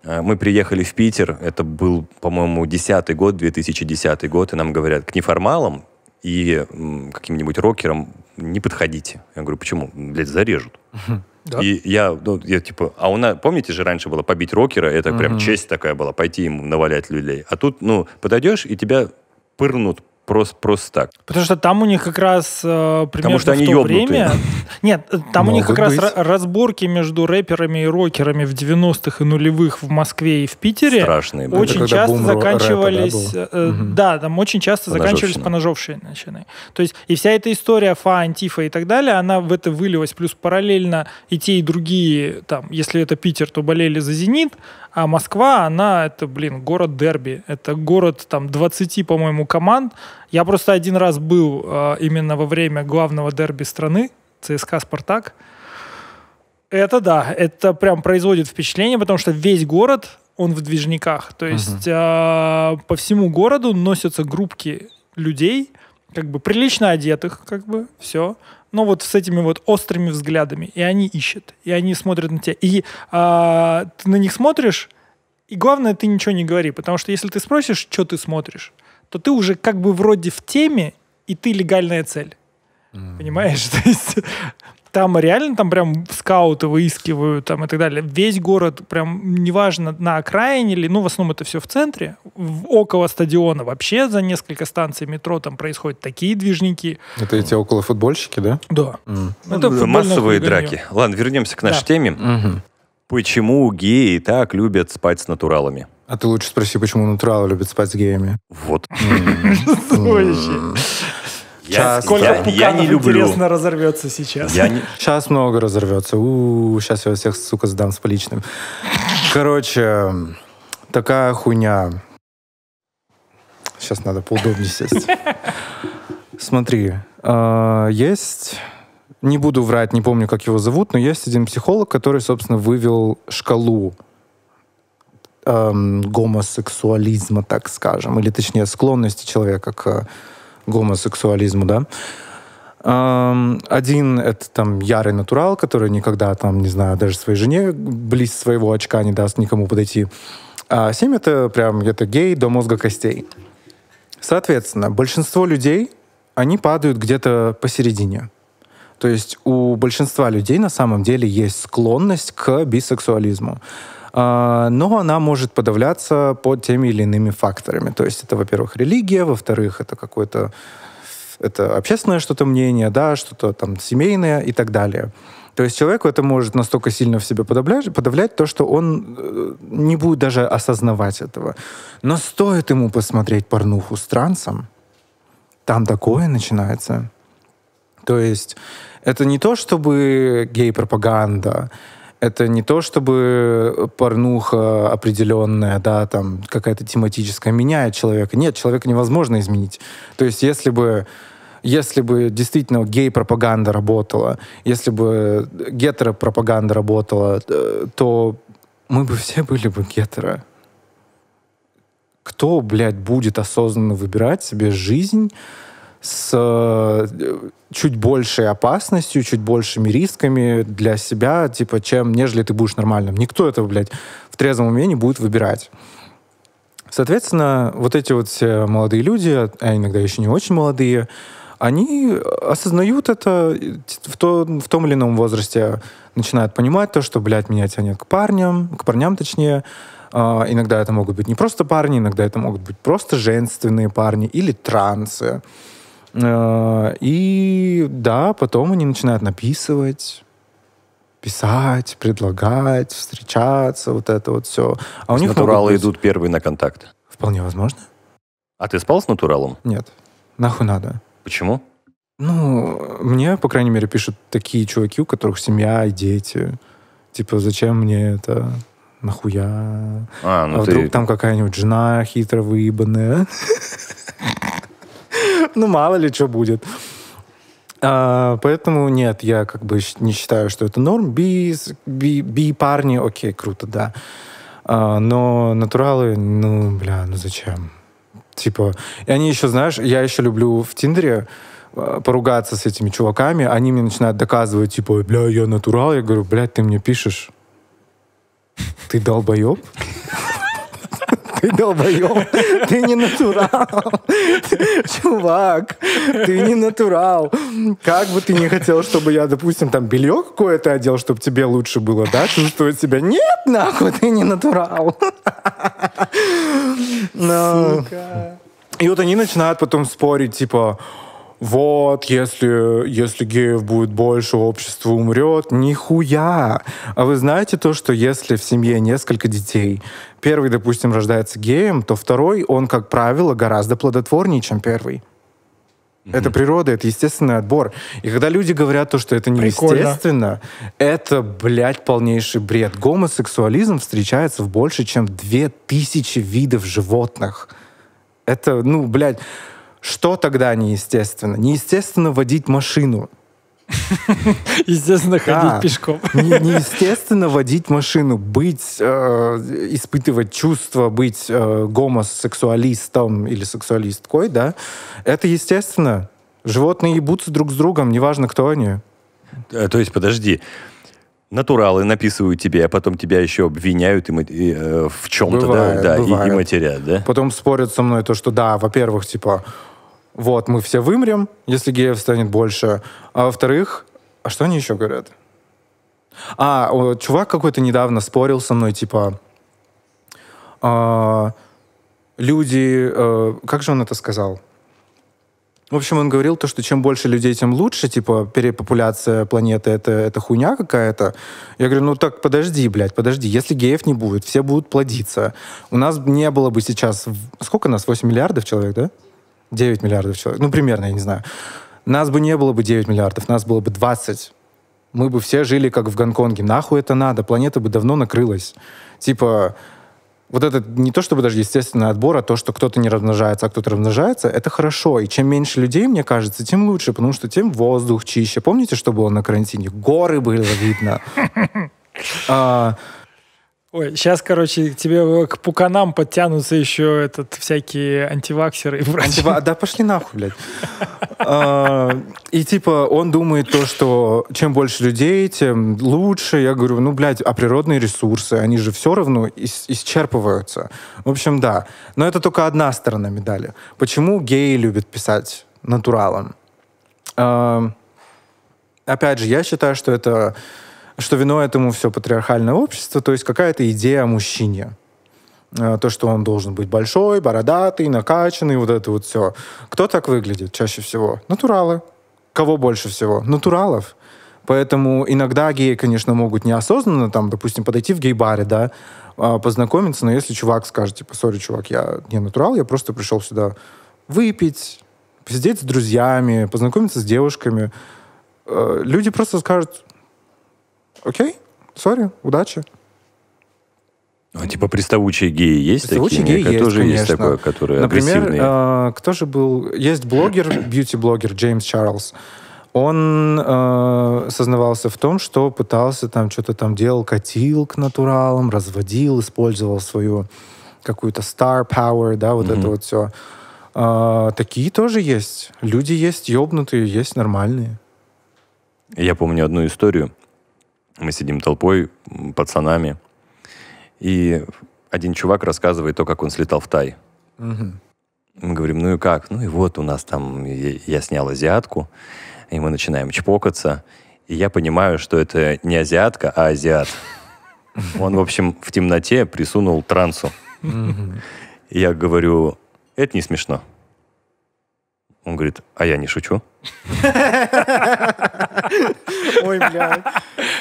Э, Мы приехали в Питер, это был, по-моему, 10 год, 2010 год, и нам говорят, к неформалам и каким-нибудь рокерам не подходите. Я говорю, почему? Блядь, зарежут. Да. И я, ну, я типа, а у нас, помните же, раньше было побить рокера, это прям Мгм. честь такая была, пойти ему навалять людей. А тут, ну, подойдешь, и тебя пырнут просто, просто так. Потому что там у них как раз э, примерно что в они то ёбнутые. время... [LAUGHS] Нет, э, там у них как Могут раз быть. ра- разборки между рэперами и рокерами в 90-х и нулевых в Москве и в Питере. Страшные. были. очень часто заканчивались, рэпа, да, э? Мгм. да, там очень часто заканчивались Поножовщина. поножовщиной. То есть и вся эта история ФА, антифа и так далее, она в это вылилась. Плюс параллельно и те, и другие, там, если это Питер, то болели за «Зенит», а Москва, она, это, блин, город дерби. Это город, там, 20, по-моему, команд. Я просто один раз был э, именно во время главного дерби страны, ЦСКА «Спартак». Это да, это прям производит впечатление, потому что весь город, он в движниках. То есть а, по всему городу носятся группки людей, как бы прилично одетых, как бы, все. Но вот с этими вот острыми взглядами. И они ищут, и они смотрят на тебя. И а, ты на них смотришь, и главное, ты ничего не говори. Потому что если ты спросишь, что ты смотришь, то ты уже как бы вроде в теме, и ты легальная цель. Mm. Понимаешь? [LAUGHS] То есть там реально там прям скауты выискивают там и так далее. Весь город прям, неважно, на окраине или, ну, в основном это все в центре, в, около стадиона вообще за несколько станций метро там происходят такие движники. Это эти около футбольщики, да? Да. Mm. Это ну, массовые драки. Ладно, вернемся к нашей да. теме. Угу. Почему геи так любят спать с натуралами? А ты лучше спроси, почему натуралы любят спать с геями. Вот. [LAUGHS] Я, Сколько я, я не люблю. интересно разорвется сейчас. Я [LAUGHS] не... Сейчас много разорвется. У-у-у, сейчас я всех, сука, сдам с поличным. Короче, такая хуйня. Сейчас надо поудобнее сесть. Смотри, э, есть... Не буду врать, не помню, как его зовут, но есть один психолог, который, собственно, вывел шкалу эм, гомосексуализма, так скажем, или точнее склонности человека к гомосексуализму, да. Один — это там ярый натурал, который никогда там, не знаю, даже своей жене близ своего очка не даст никому подойти. А семь — это прям, это гей до мозга костей. Соответственно, большинство людей, они падают где-то посередине. То есть у большинства людей на самом деле есть склонность к бисексуализму. А, но она может подавляться под теми или иными факторами. То есть это, во-первых, религия, во-вторых, это какое-то это общественное что-то мнение, да, что-то там семейное и так далее. То есть человеку это может настолько сильно в себе подавлять, подавлять то, что он э, не будет даже осознавать этого. Но стоит ему посмотреть порнуху с трансом, там такое начинается. То есть это не то, чтобы гей-пропаганда, это не то, чтобы порнуха определенная, да, там какая-то тематическая меняет человека. Нет, человека невозможно изменить. То есть если бы если бы действительно гей-пропаганда работала, если бы гетеропропаганда работала, э, то мы бы все были бы гетеро. Кто, блядь, будет осознанно выбирать себе жизнь с э, чуть большей опасностью, чуть большими рисками для себя, типа, чем нежели ты будешь нормальным. Никто этого, блядь, в трезвом уме не будет выбирать. Соответственно, вот эти вот все молодые люди, а иногда еще не очень молодые, они осознают это в, то, в том или ином возрасте, начинают понимать то, что, блядь, меня тянет к парням, к парням точнее. Uh, иногда это могут быть не просто парни, иногда это могут быть просто женственные парни или трансы. Э, и да, потом они начинают написывать, писать, предлагать, встречаться, вот это вот все. А у них натуралы быть... идут первые на контакт. Вполне возможно. А ты спал с натуралом? Нет. Нахуй надо. Почему? Ну, мне, по крайней мере, пишут такие чуваки, у которых семья и дети. Типа, зачем мне это? Нахуя? А, ну а вдруг ты... там какая-нибудь жена хитро выебанная? [LAUGHS] [LAUGHS] ну, мало ли что будет. А, поэтому нет, я как бы не считаю, что это норм. Би, би, парни, окей, круто, да. А, но натуралы, ну, бля, ну зачем? Типа, и они еще, знаешь, я еще люблю в Тиндере а, поругаться с этими чуваками, они мне начинают доказывать, типа, бля, я натурал, я говорю, блядь, ты мне пишешь, ты долбоеб? [LAUGHS] Ты долбоеб. Ты не натурал. Чувак, ты не натурал. Как бы ты не хотел, чтобы я, допустим, там белье какое-то одел, чтобы тебе лучше было, да, чувствовать себя. Нет, нахуй, ты не натурал. Сука. И вот они начинают потом спорить, типа, вот, если, если геев будет больше, общество умрет. Нихуя! А вы знаете то, что если в семье несколько детей, первый, допустим, рождается геем, то второй, он, как правило, гораздо плодотворнее, чем первый. Mm-hmm. Это природа, это естественный отбор. И когда люди говорят то, что это неестественно, это, блядь, полнейший бред. Гомосексуализм встречается в больше, чем две тысячи видов животных. Это, ну, блядь, что тогда неестественно? Неестественно водить машину. [LAUGHS] Естественно, Да. ходить пешком. Не- Неестественно водить машину, быть, э, испытывать чувства, быть э, гомосексуалистом или сексуалисткой, да, это естественно. Животные ебутся друг с другом, неважно, кто они. Э, То есть, подожди. Натуралы написывают тебе, а потом тебя еще обвиняют и, и, э, в чем-то, да, Бывает, да, и- и, бывает. матерят, да? Потом спорят со мной то, что да, во-первых, типа, вот, мы все вымрем, если геев станет больше. А во-вторых, а что они еще говорят? А, чувак какой-то недавно спорил со мной, типа, а, люди, э, как же он это сказал? В общем, он говорил то, что чем больше людей, тем лучше, типа, перепопуляция планеты это, это хуйня какая-то. Я говорю, ну так подожди, блядь, подожди. Если геев не будет, все будут плодиться. У нас не было бы сейчас... Сколько нас? 8 миллиардов человек, да? 9 миллиардов человек. Ну, примерно, я не знаю. Нас бы не было бы 9 миллиардов, нас было бы 20. Мы бы все жили как в Гонконге. Нахуй это надо? Планета бы давно накрылась. Типа, вот это не то чтобы даже естественный отбор, а то, что кто-то не размножается, а кто-то размножается, это хорошо. И чем меньше людей, мне кажется, тем лучше, потому что тем воздух чище. Помните, что было на карантине? Горы было видно. [LAUGHS] Ой, сейчас, короче, к тебе к пуканам подтянутся еще этот, всякие антиваксеры и врачи. Антива- Да пошли нахуй, блядь. [LAUGHS] А, И типа он думает то, что чем больше людей, тем лучше. Я говорю, ну, блядь, а природные ресурсы, они же все равно ис- исчерпываются. В общем, да. Но это только одна сторона медали. Почему геи любят писать натуралом? А, Опять же, я считаю, что это что вино этому все патриархальное общество, то есть какая-то идея о мужчине. Э, То, что он должен быть большой, бородатый, накачанный, вот это вот все. Кто так выглядит чаще всего? Натуралы. Кого больше всего? Натуралов. Поэтому иногда геи, конечно, могут неосознанно, там, допустим, подойти в гей-баре, да, а, познакомиться, но если чувак скажет, типа, сори, чувак, я не натурал, я просто пришел сюда выпить, посидеть с друзьями, познакомиться с девушками, э, люди просто скажут, окей, сори, удачи. А, типа приставучие геи есть Приставучие такие? геи есть, тоже есть конечно. такое, которые Например, агрессивные. э, кто же был... Есть блогер, [COUGHS] бьюти-блогер Джеймс Чарльз. Он э, сознавался в том, что пытался там что-то там делал, катил к натуралам, разводил, использовал свою какую-то star power, да, вот это вот все. такие тоже есть. Люди есть ёбнутые, есть нормальные. Я помню одну историю. Мы сидим толпой, пацанами, и один чувак рассказывает то, как он слетал в Тай. Мгм. Мы говорим, ну и как? Ну и вот у нас там, я, снял азиатку, и мы начинаем чпокаться, и я понимаю, что это не азиатка, а азиат. [LAUGHS] Он, в общем, в темноте присунул трансу. Я говорю, это не смешно. Он говорит, а я не шучу. Ой, блядь.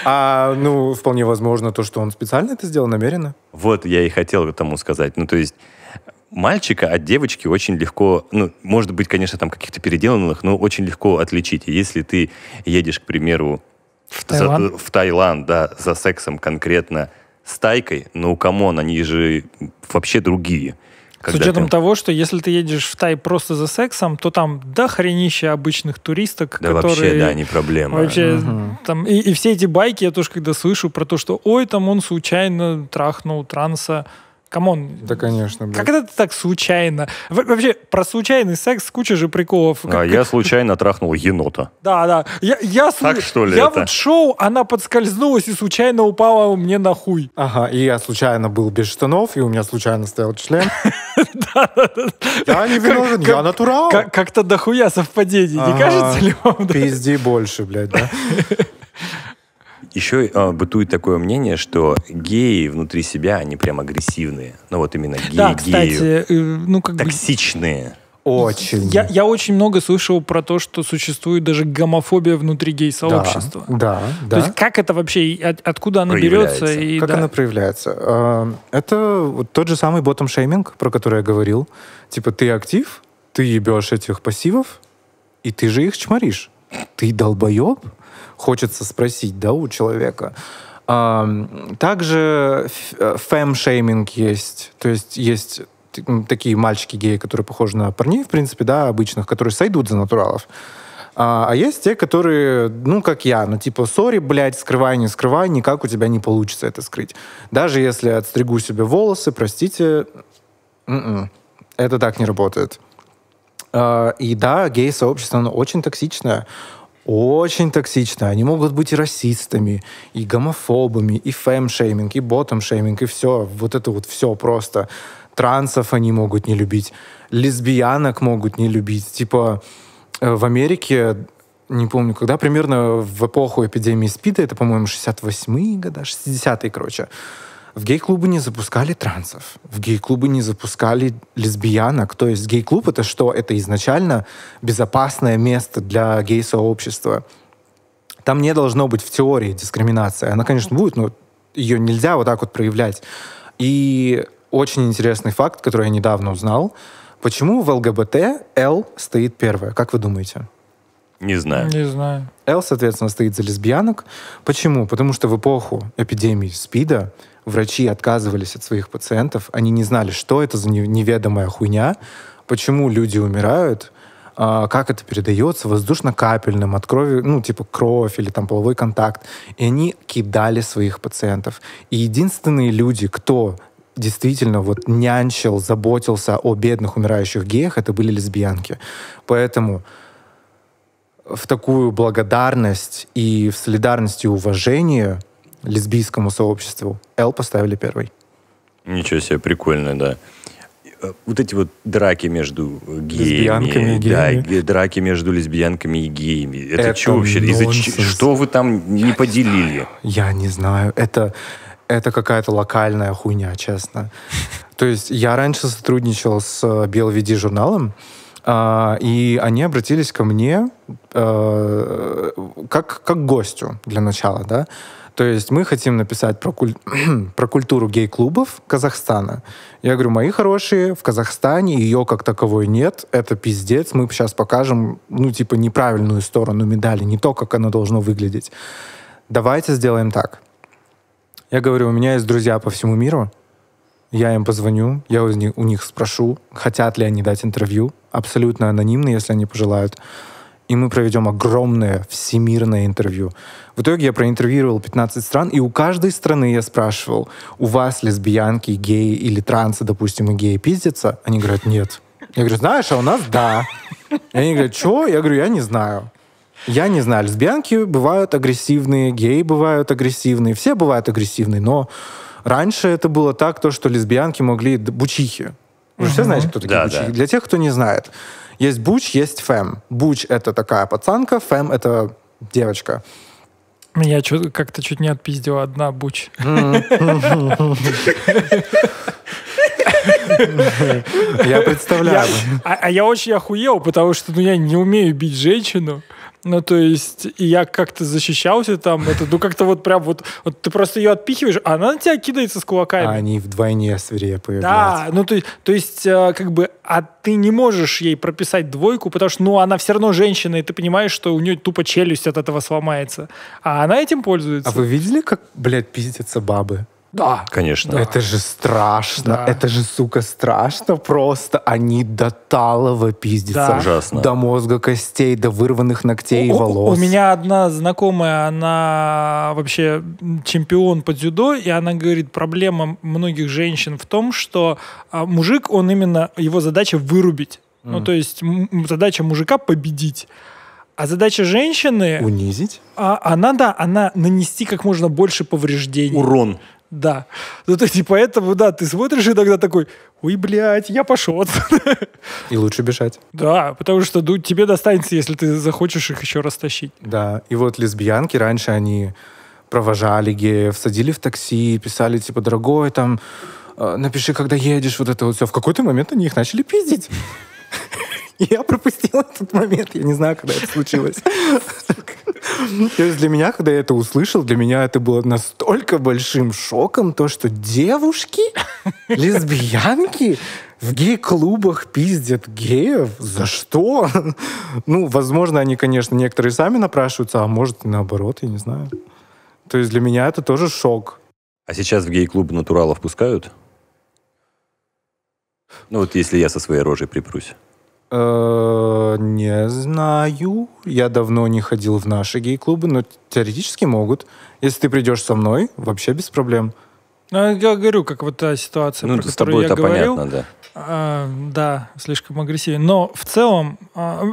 А, ну, вполне возможно то, что он специально это сделал, намеренно. Вот я и хотел тому сказать. Ну, то есть мальчика от девочки очень легко, ну, может быть, конечно, там каких-то переделанных, но очень легко отличить. Если ты едешь, к примеру, В за- Таиланд? в Таиланд, да, за сексом конкретно с тайкой, ну, come on, они же вообще другие. С учетом ты- того, что если ты едешь в Тай просто за сексом, то там до хренища обычных туристок, Да которые... вообще, да, не проблема. Вообще, Мгм. там, и, и все эти байки, я тоже когда слышу про то, что ой, там он случайно трахнул транса. Come on, Да, конечно. блядь. как это так случайно? Во- Вообще, про случайный секс куча же приколов. А Как- я случайно трахнул енота. Да, да. Я, я, Так, что ли, я это? вот шоу, она подскользнулась и случайно упала мне на хуй. Ага, и я случайно был без штанов, и у меня случайно стоял член. Я не виновен, я натурал. Как- Как-то дохуя совпадений, не кажется ли вам? Пизди больше, блядь, да? [LAUGHS] Еще а, бытует такое мнение, что геи внутри себя, они прям агрессивные. Ну вот именно геи, Да, геи, кстати, э, ну как бы... токсичные. Очень. Я, я очень много слышал про то, что существует даже гомофобия внутри гей-сообщества. Да, То да. есть как это вообще, от- откуда она берется? И, Как да. она проявляется? А, Это тот же самый ботом-шейминг, про который я говорил. Типа ты актив, ты ебешь этих пассивов, и ты же их чморишь. Ты долбоеб? Хочется спросить, да, у человека. Также э, фэм-шейминг есть. То есть есть такие мальчики-геи, которые похожи на парней, в принципе, да, обычных, которые сойдут за натуралов. А, а есть те, которые, ну, как я, ну, типа, сори, блядь, скрывай, не скрывай, никак у тебя не получится это скрыть. Даже если отстригу себе волосы, простите, м-м, это так не работает. А, и да, гей-сообщество, оно очень токсичное, очень токсичное. Они могут быть и расистами, и гомофобами, и фэм-шейминг, и ботом-шейминг, и все. Вот это вот все просто. Трансов они могут не любить, лесбиянок могут не любить. Типа э, в Америке, не помню, когда, примерно в эпоху эпидемии СПИДа, это, по-моему, 68-е года, 60-е, короче, в гей-клубы не запускали трансов, в гей-клубы не запускали лесбиянок. То есть гей-клуб — это что? Это изначально безопасное место для гей-сообщества. Там не должно быть в теории дискриминации. Она, конечно, будет, но ее нельзя вот так вот проявлять. И очень интересный факт, который я недавно узнал. Почему в ЛГБТ Л стоит первое? Как вы думаете? Не знаю. Не знаю. Л, соответственно, стоит за лесбиянок. Почему? Потому что в эпоху эпидемии СПИДа врачи отказывались от своих пациентов, они не знали, что это за неведомая хуйня, почему люди умирают, а, как это передается воздушно-капельным, от крови, ну, типа кровь или там половой контакт. И они кидали своих пациентов. И единственные люди, кто действительно вот нянчил, заботился о бедных умирающих геях, это были лесбиянки. Поэтому в такую благодарность и в солидарность и уважение лесбийскому сообществу Л поставили первый. Ничего себе, прикольно, да. Э, вот эти вот драки между геями, и геями. Да, драки между лесбиянками и геями. Это, это что вообще? Что вы там не поделили? Я не знаю. Это, это какая-то локальная хуйня, честно. [LAUGHS] То есть я раньше сотрудничал с BLVD журналом, Uh, и они обратились ко мне как, как гостю для начала, да. То есть мы хотим написать про, куль... [CLEARS THROAT] про культуру гей-клубов Казахстана. Я говорю, мои хорошие, в Казахстане ее как таковой нет, это пиздец, мы сейчас покажем, ну, типа, неправильную сторону медали, не то, как оно должно выглядеть. Давайте сделаем так. Я говорю, у меня есть друзья по всему миру, я им позвоню, я у них, спрошу, хотят ли они дать интервью, абсолютно анонимно, если они пожелают и мы проведем огромное всемирное интервью. В итоге я проинтервьюировал 15 стран, и у каждой страны я спрашивал, у вас лесбиянки, геи или трансы, допустим, и геи пиздятся? Они говорят, нет. Я говорю, знаешь, а у нас да. И они говорят, что? Я говорю, я не знаю. Я не знаю, лесбиянки бывают агрессивные, геи бывают агрессивные, все бывают агрессивные, но раньше это было так, то, что лесбиянки могли... Бучихи. Вы же все знаете, кто такие да, бучихи? Да. Для тех, кто не знает. Есть буч, есть фэм. Буч — это такая пацанка, фэм — это девочка. Меня как-то чуть не отпиздила одна буч. Я представляю. А, а я очень охуел, потому что ну, я не умею бить женщину. Ну, то есть, и я как-то защищался там, это, ну, как-то вот прям вот, вот ты просто ее отпихиваешь, а она на тебя кидается с кулаками. А они вдвойне свирепые. Да, блядь. ну, то, то есть, э, как бы, а ты не можешь ей прописать двойку, потому что, ну, она все равно женщина, и ты понимаешь, что у нее тупо челюсть от этого сломается. А она этим пользуется. А вы видели, как, блядь, пиздятся бабы? Да. Конечно. Да. Это же страшно. Да. Это же, сука, страшно просто. Они до талого пиздятся. Да. Ужасно. До мозга костей, до вырванных ногтей у, и волос. У, у меня одна знакомая, она вообще чемпион по дзюдо, и она говорит, проблема многих женщин в том, что а, мужик, он именно, его задача вырубить. Mm. Ну, то есть задача мужика победить. А задача женщины... Унизить? А, она, да, она нанести как можно больше повреждений. Урон. Да. Ну, то есть, и поэтому, да, ты смотришь иногда такой, ой, блядь, я пошел. И лучше бежать. Да, потому что ну, тебе достанется, если ты захочешь их еще растащить. Да, и вот лесбиянки раньше, они провожали геев, садили в такси, писали, типа, дорогой, там, э, напиши, когда едешь, вот это вот все. В какой-то момент они их начали пиздить. [LAUGHS] Я пропустил этот момент, я не знаю, когда это случилось. То есть для меня, когда я это услышал, для меня это было настолько большим шоком, то, что девушки, лесбиянки в гей-клубах пиздят геев? За что? Ну, возможно, они, конечно, некоторые сами напрашиваются, а может, и наоборот, я не знаю. То есть для меня это тоже шок. А сейчас в гей-клуб натуралов пускают? Ну вот если я со своей рожей припрусь. Э, Не знаю. Я давно не ходил в наши гей-клубы, но теоретически могут. Если ты придешь со мной, вообще без проблем. Ну, я говорю, как вот та ситуация, Ну, про с которую тобой я это говорил. понятно, да. А, да, слишком агрессивен. Но в целом а,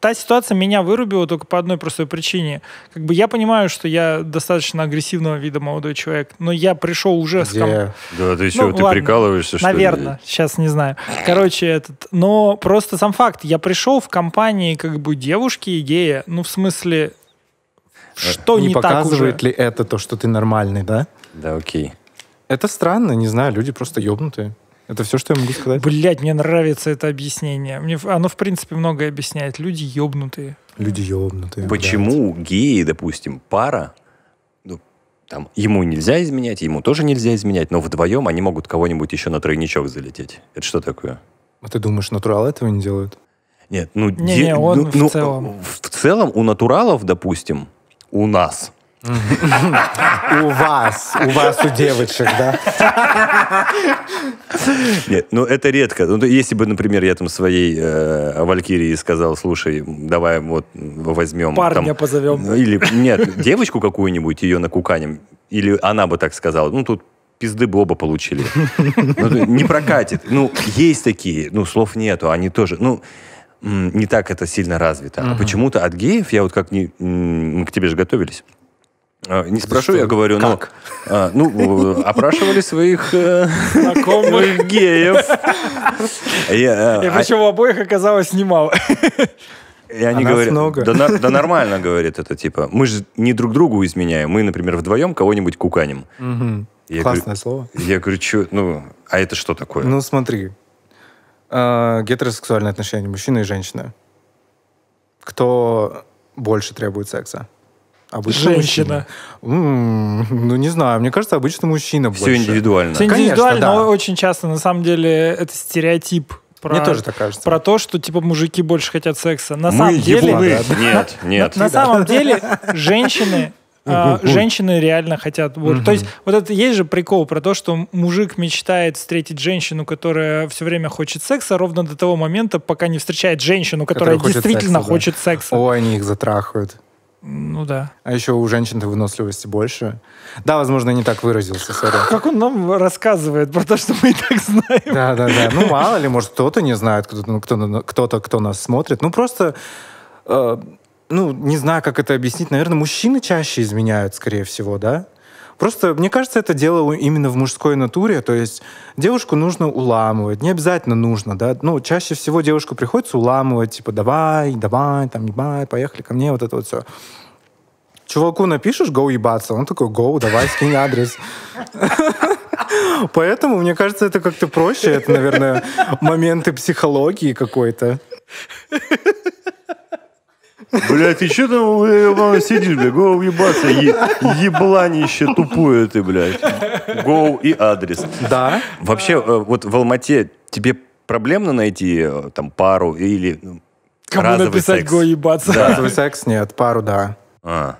та ситуация меня вырубила только по одной простой причине. Как бы я понимаю, что я достаточно агрессивного вида молодой человек, но я пришел уже с ком- Где? Да ты что, Ну, ты ладно, прикалываешься, что ли? Наверное, сейчас не знаю. Короче, этот, но просто сам факт, я пришел в компании как бы девушки и гея, ну в смысле, что не не, так уже? показывает ли это то, что ты нормальный, да? Да, окей. Это странно, не знаю, люди просто ебнутые. Это все, что я могу сказать. Блять, мне нравится это объяснение. Мне, оно, в принципе, многое объясняет. Люди ебнутые. Люди ебнутые. Почему геи, допустим, пара, ну, там, ему нельзя изменять, ему тоже нельзя изменять, но вдвоем они могут кого-нибудь еще на тройничок залететь. Это что такое? блядь. А ты думаешь, натуралы этого не делают? Нет, ну, Не, де- не, он ну, в ну, целом. В целом у натуралов, допустим, у нас, У вас, у вас, у девочек, да? Нет, ну это редко. Ну, если бы, например, я там своей э, Валькирии сказал, слушай, давай вот возьмем... Парня там, позовем. ну, Или, нет, девочку какую-нибудь, ее накуканем. Или она бы так сказала, ну тут пизды бы оба получили. Ну, не прокатит. Ну, есть такие, ну, слов нету, они тоже, ну, не так это сильно развито. А почему-то от геев, я вот как не... Мы к тебе же готовились. А, Не спрошу, я говорю, ну, Как? а, ну, э, опрашивали своих э, Знакомых. геев. Я, И э, причем у обоих оказалось немало. И они А говорят, много. Да, да нормально, говорит это, типа, мы же не друг другу изменяем, мы, например, вдвоем кого-нибудь куканим. Мгм. Я Классное слово. Я говорю, что, ну, а это что такое? Ну, смотри. А, Гетеросексуальные отношения мужчины и женщины. Кто больше требует секса? Обычно Женщина. мужчина. Ну, не знаю. Мне кажется, обычно мужчина Все больше. индивидуально. Все Конечно, индивидуально, да. но очень часто, на самом деле, это стереотип. Про, Мне тоже так кажется. Про то, что, типа, мужики больше хотят секса. На Мы самом деле... ебуны. да. Нет, нет. На самом деле [LAUGHS] женщины а, женщины реально хотят. Вот, То есть вот это есть же прикол про то, что мужик мечтает встретить женщину, которая все время хочет секса, ровно до того момента, пока не встречает женщину, которая, Которая хочет действительно секса, да. хочет секса. Ой, они их затрахают. Ну да. А еще у женщин-то выносливости больше. Да, возможно, я не так выразился, сори. Как он нам рассказывает про то, что мы и так знаем. Да, да, да. Ну, мало ли, может, кто-то не знает, кто-то, ну, кто, кто нас смотрит. Ну, просто, э, ну, не знаю, как это объяснить. Наверное, мужчины чаще изменяют, скорее всего, да? Просто, мне кажется, это дело именно в мужской натуре. То есть девушку нужно уламывать. Не обязательно нужно, да? Ну, чаще всего девушку приходится уламывать, типа, давай, давай, там, ебай, поехали ко мне, вот это вот все. Чуваку напишешь «go ебаться», он такой «go, давай, скинь адрес». Поэтому, мне кажется, это как-то проще. Это, наверное, моменты психологии какой-то. Бля, ты что там э, сидишь, бля, гоу ебаться, е- ебланище тупое ты, блядь. Гоу и адрес. Да. Вообще, э, вот в Алмате тебе проблемно найти э, там пару или ну, Кому разовый написать секс? го ебаться? Разовый секс нет, пару да. А.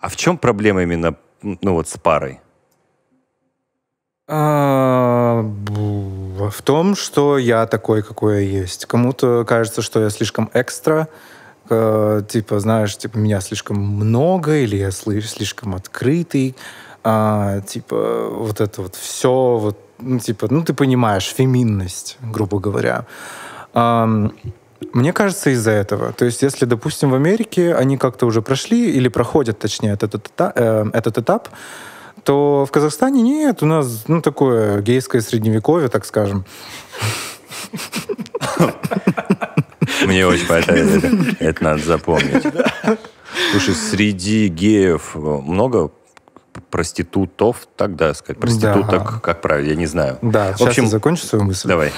а в чем проблема именно, ну вот с парой? А, В том, что я такой, какой я есть. Кому-то кажется, что я слишком экстра, э, типа, знаешь, типа, меня слишком много, или я сли- слишком открытый, а, типа, вот это вот все, вот, ну, типа, ну, ты понимаешь, феминность, грубо говоря. Ам, мне кажется, из-за этого. То есть, если, допустим, в Америке они как-то уже прошли или проходят, точнее, этот, эта- э, этот этап, то в Казахстане нет. У нас, ну, такое гейское средневековье, так скажем. [LAUGHS] Мне очень понравилось. Это, надо запомнить. Слушай, среди геев э, много проститутов, так да, сказать, проституток, Да. как правильно, я не знаю. Да, В общем, закончу свою мысль. давай.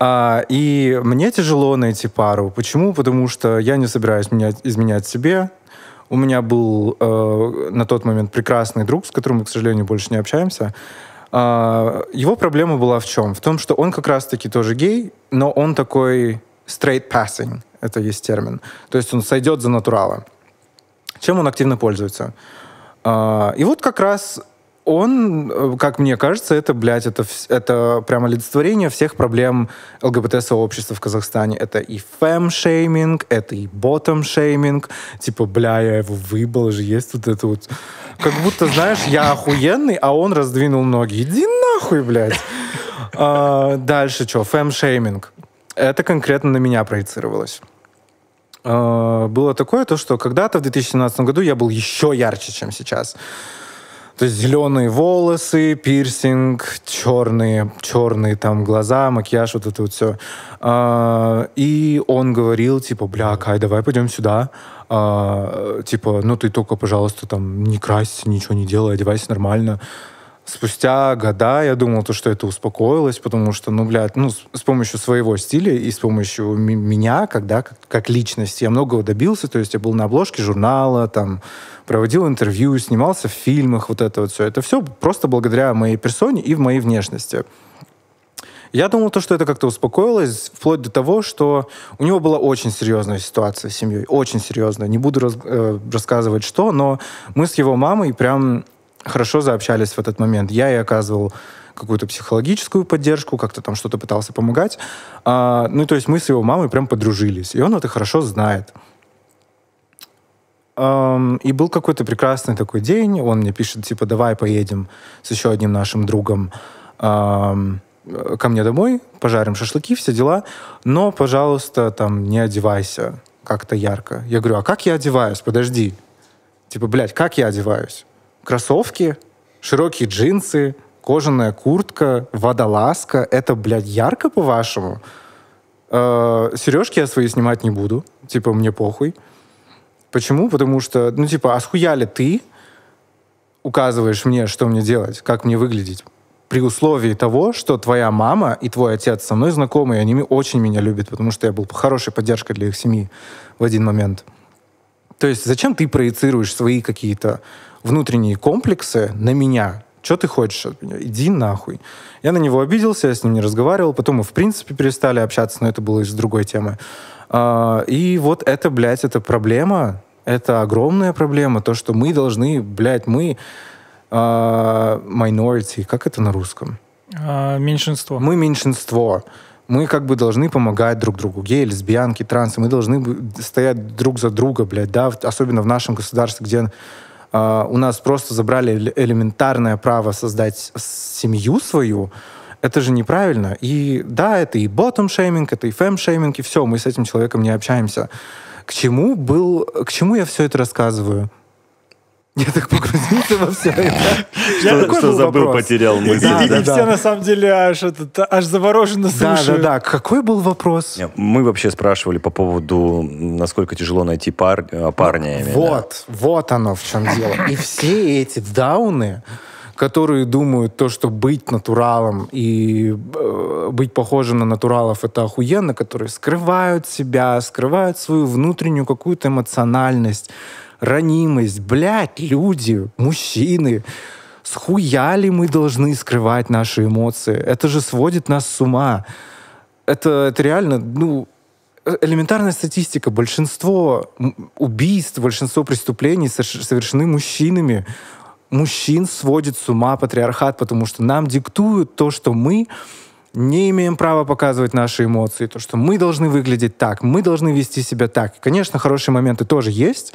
А, и мне тяжело найти пару. Почему? Потому что я не собираюсь менять, изменять себе. У меня был э, на тот момент прекрасный друг, с которым мы, к сожалению, больше не общаемся. А, его проблема была в чем? В том, что он как раз-таки тоже гей, но он такой straight passing, это есть термин. То есть он сойдет за натурала. Чем он активно пользуется? А, и вот как раз он, как мне кажется, это, блядь, это, это прямо олицетворение всех проблем ЛГБТ-сообщества в Казахстане. Это и фэм-шейминг, это и ботом-шейминг. Типа, бля, я его выбыл же, есть вот это вот... Как будто, знаешь, я охуенный, а он раздвинул ноги. Иди нахуй, блядь. А, дальше что? Фэм-шейминг. Это конкретно на меня проецировалось. А, было такое, то, что когда-то в 2017 году я был еще ярче, чем сейчас. То есть зеленые волосы, пирсинг, черные, черные там глаза, макияж, вот это вот все. А, и он говорил, типа, бля, Кай, давай пойдем сюда. А, типа, ну ты только, пожалуйста, там не красься, ничего не делай, одевайся нормально. Спустя года я думал, то, что это успокоилось, потому что, ну, блядь, ну, с, с помощью своего стиля и с помощью меня, когда как, как личности, я многого добился, то есть я был на обложке журнала, там, проводил интервью, снимался в фильмах, вот это вот все. Это все просто благодаря моей персоне и в моей внешности. Я думал, то, что это как-то успокоилось, вплоть до того, что у него была очень серьезная ситуация с семьей, очень серьезная. Не буду раз, э, рассказывать, что, но мы с его мамой прям хорошо заобщались в этот момент. Я ей оказывал какую-то психологическую поддержку, как-то там что-то пытался помогать. А, ну, то есть мы с его мамой прям подружились. И он это хорошо знает. Um, и был какой-то прекрасный такой день. Он мне пишет, типа, давай поедем с еще одним нашим другом um, ко мне домой, пожарим шашлыки, все дела. Но, пожалуйста, там, не одевайся как-то ярко. Я говорю, а как я одеваюсь? Подожди. Типа, блядь, как я одеваюсь? Кроссовки, широкие джинсы, кожаная куртка, водолазка. Это, блядь, ярко, по-вашему? Э, сережки я свои снимать не буду. Типа, мне похуй. Почему? Потому что, ну, типа, а схуя ли ты указываешь мне, что мне делать, как мне выглядеть? При условии того, что твоя мама и твой отец со мной знакомы, и они очень меня любят, потому что я был хорошей поддержкой для их семьи в один момент. То есть зачем ты проецируешь свои какие-то внутренние комплексы на меня. Что ты хочешь от меня? Иди нахуй. Я на него обиделся, я с ним не разговаривал. Потом мы, в принципе, перестали общаться, но это было из другой темы. А, и вот это, блядь, это проблема. Это огромная проблема. То, что мы должны, блядь, мы а, minority, как это на русском? А, меньшинство. Мы меньшинство. Мы как бы должны помогать друг другу. Геи, лесбиянки, трансы. Мы должны стоять друг за друга, блядь, да, особенно в нашем государстве, где Uh, у нас просто забрали элементарное право создать семью свою, это же неправильно. И да, это и ботом-шейминг, это и фэм-шейминг, и все, мы с этим человеком не общаемся. К чему был, к чему я все это рассказываю? Я так погрузился во все это. Что, что забыл, потерял мысль. И, все на самом деле аж, этот, аж завороженно слушают. Да, да, да. Какой был вопрос? Мы вообще спрашивали по поводу, насколько тяжело найти э, парня. Вот, вот оно в чем дело. И все эти дауны, которые думают то, что быть натуралом и э, быть похожим на натуралов это охуенно, которые скрывают себя, скрывают свою внутреннюю какую-то эмоциональность, ранимость. Блядь, люди, мужчины, схуяли мы должны скрывать наши эмоции? Это же сводит нас с ума. Это, это реально, ну, элементарная статистика. Большинство убийств, большинство преступлений совершены мужчинами. Мужчин сводит с ума патриархат, потому что нам диктуют то, что мы не имеем права показывать наши эмоции, то, что мы должны выглядеть так, мы должны вести себя так. И, конечно, хорошие моменты тоже есть.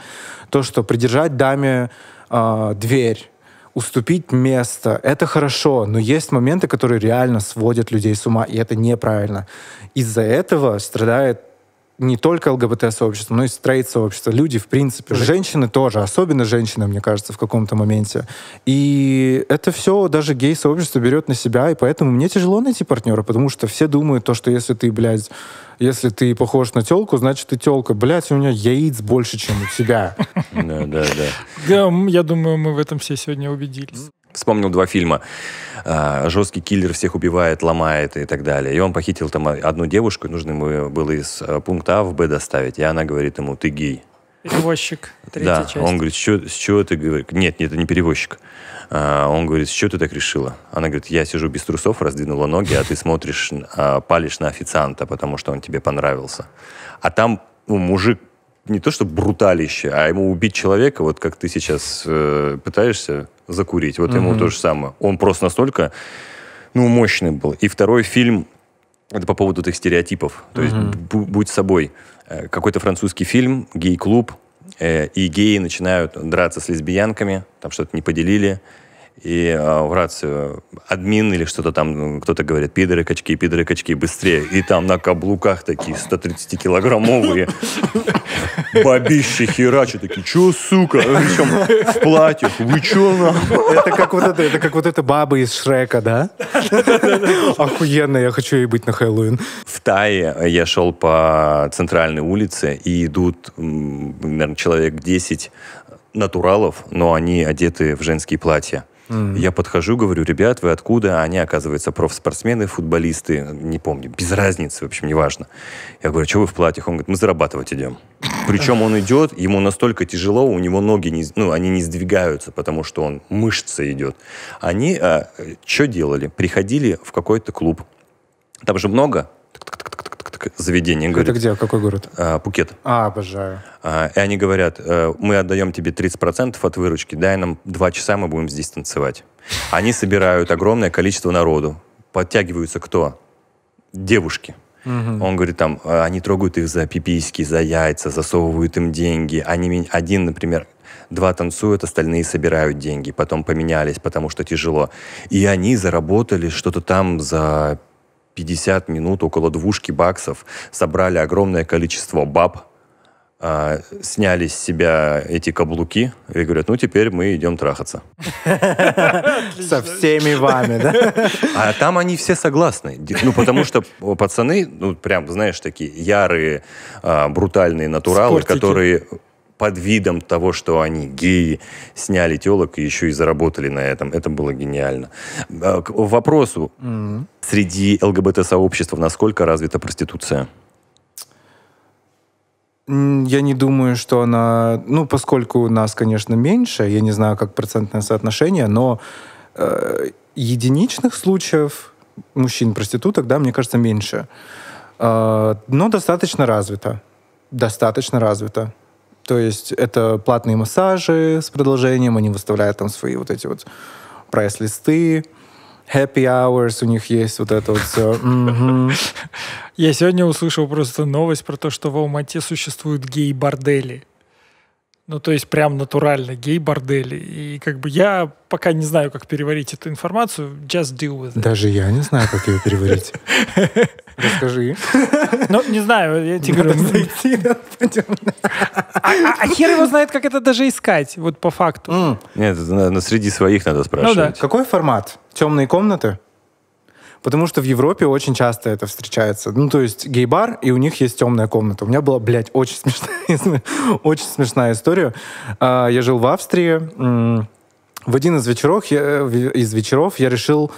То, что придержать даме э, дверь, уступить место, это хорошо, но есть моменты, которые реально сводят людей с ума, и это неправильно. Из-за этого страдает не только ЛГБТ-сообщество, но и стрейт-сообщество. Люди, в принципе. Женщины тоже, особенно женщины, мне кажется, в каком-то моменте. И это все даже гей-сообщество берет на себя, и поэтому мне тяжело найти партнера, потому что все думают то, что если ты, блядь, если ты похож на телку, значит ты телка. Блядь, у меня яиц больше, чем у тебя. [LAUGHS] Да, да, да. Да, я думаю, мы в этом все сегодня убедились. Вспомнил два фильма. А, Жесткий киллер всех убивает, ломает и так далее. И он похитил там одну девушку, нужно ему было из э, пункта А в Б доставить. И она говорит ему, ты гей. Перевозчик. Третья да, часть. он говорит, с чего ты говоришь? Нет, нет, это не перевозчик. А, он говорит, с чего ты так решила? Она говорит, я сижу без трусов, раздвинула ноги, а ты смотришь, а, палишь на официанта, потому что он тебе понравился. А там ну, мужик не то что бруталище, а ему убить человека, вот как ты сейчас э, пытаешься закурить, вот ему то же самое. Он просто настолько, ну, мощный был. И второй фильм, это по поводу этих стереотипов. То есть бу- будь собой. Э, Какой-то французский фильм, гей-клуб, э, и геи начинают драться с лесбиянками, там что-то не поделили, и э, в рацию админ или что-то там, ну, кто-то говорит, пидоры, качки, пидоры, качки, быстрее. И там на каблуках такие 130-килограммовые бабищи херачи такие, чё, сука? Причем в платьях, вы чё, нахуй? Это как вот это, это как вот эта баба из Шрека, да? Охуенно, я хочу ей быть на Хэллоуин. В Тае я шел по центральной улице, и идут, наверное, человек 10 натуралов, но они одеты в женские платья. Я подхожу, говорю, ребят, вы откуда? А Они, оказывается, профспортсмены, футболисты, не помню, без разницы, в общем, неважно. Я говорю, что вы в платьях? Он говорит, мы зарабатывать идем. Причем он идет, ему настолько тяжело, у него ноги, не, ну, они не сдвигаются, потому что он мышца идет. Они что делали? Приходили в какой-то клуб. Там же много заведений. Это Говорит, где? Какой город? «А, Пукет. А, обожаю. А, И они говорят, э, мы отдаем тебе 30% от выручки, дай нам два часа, мы будем здесь танцевать. Они собирают огромное количество народу. Подтягиваются кто? Девушки. Он говорит, там, э, они трогают их за пиписьки, за яйца, засовывают им деньги. Они, один, например, два танцуют, остальные собирают деньги. Потом поменялись, потому что тяжело. И они заработали что-то там за 50 минут, около двушки баксов. Собрали огромное количество баб, а, сняли с себя эти каблуки и говорят, ну теперь мы идем трахаться. [LAUGHS] Со всеми вами, да? А там они все согласны. Ну, потому что пацаны, ну, прям, знаешь, такие ярые, а, брутальные натуралы, которые под видом того, что они геи, сняли телок и еще и заработали на этом. Это было гениально. А, К вопросу. Среди ЛГБТ-сообщества насколько развита проституция? Я не думаю, что она... Ну, поскольку нас, конечно, меньше, я не знаю, как процентное соотношение, но э, единичных случаев мужчин-проституток, да, мне кажется, меньше. Э, но достаточно развито. Достаточно развито. То есть это платные массажи с продолжением, они выставляют там свои вот эти вот прайс-листы, happy hours у них есть, вот это вот все. Я сегодня услышал просто новость про то, что в Алмате существуют гей-бордели. Ну, то есть прям натурально гей-бордели. И как бы я пока не знаю, как переварить эту информацию. Just deal with it. Даже я не знаю, как ее переварить. [LAUGHS] Расскажи. [LAUGHS] Ну, не знаю, я тебе говорю. А, а- а хер его знает, как это даже искать, вот по факту. Нет, на- среди своих надо спрашивать. Какой формат? Темные комнаты? Потому что в Европе очень часто это встречается. Ну, то есть гей-бар, и у них есть темная комната. У меня была, блядь, очень смешная, [LAUGHS] очень смешная история. А, Я жил в Австрии. В один из вечеров, я, в- из вечеров я решил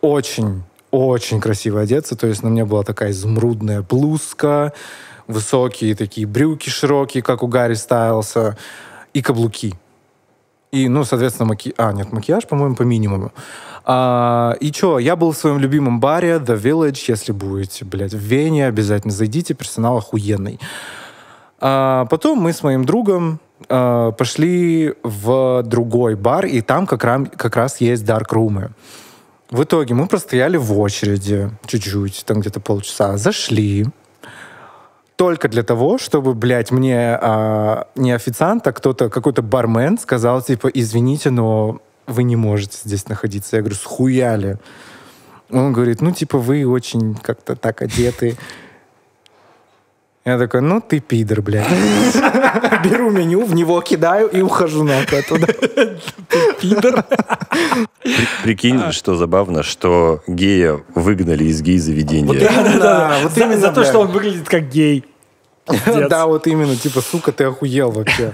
очень, очень красиво одеться. То есть на мне была такая изумрудная блузка, высокие такие брюки широкие, как у Гарри Стайлса, и каблуки. И, ну, соответственно, маки... А, нет, макияж, по-моему, по минимуму. А, и что, я был в своем любимом баре The Village. Если будете, блядь, в Вене, обязательно зайдите, персонал охуенный. А, потом мы с моим другом а, пошли в другой бар, и там как, рам- как раз есть дарк-румы. В итоге мы простояли в очереди чуть-чуть, там где-то полчаса, зашли, только для того, чтобы, блядь, мне а, не официант, а кто-то, какой-то бармен сказал, типа, извините, но вы не можете здесь находиться. Я говорю, схуяли. Он говорит, ну, типа, вы очень как-то так одеты. Я такой, ну, ты пидор, блядь. [LAUGHS] Беру меню, в него кидаю и ухожу нахуй оттуда. [LAUGHS] Пидор. При- Прикинь, что забавно, что гея выгнали из гей-заведения. Да, вот именно, за то, что он выглядит как гей. Да, вот именно, типа, сука, ты охуел вообще.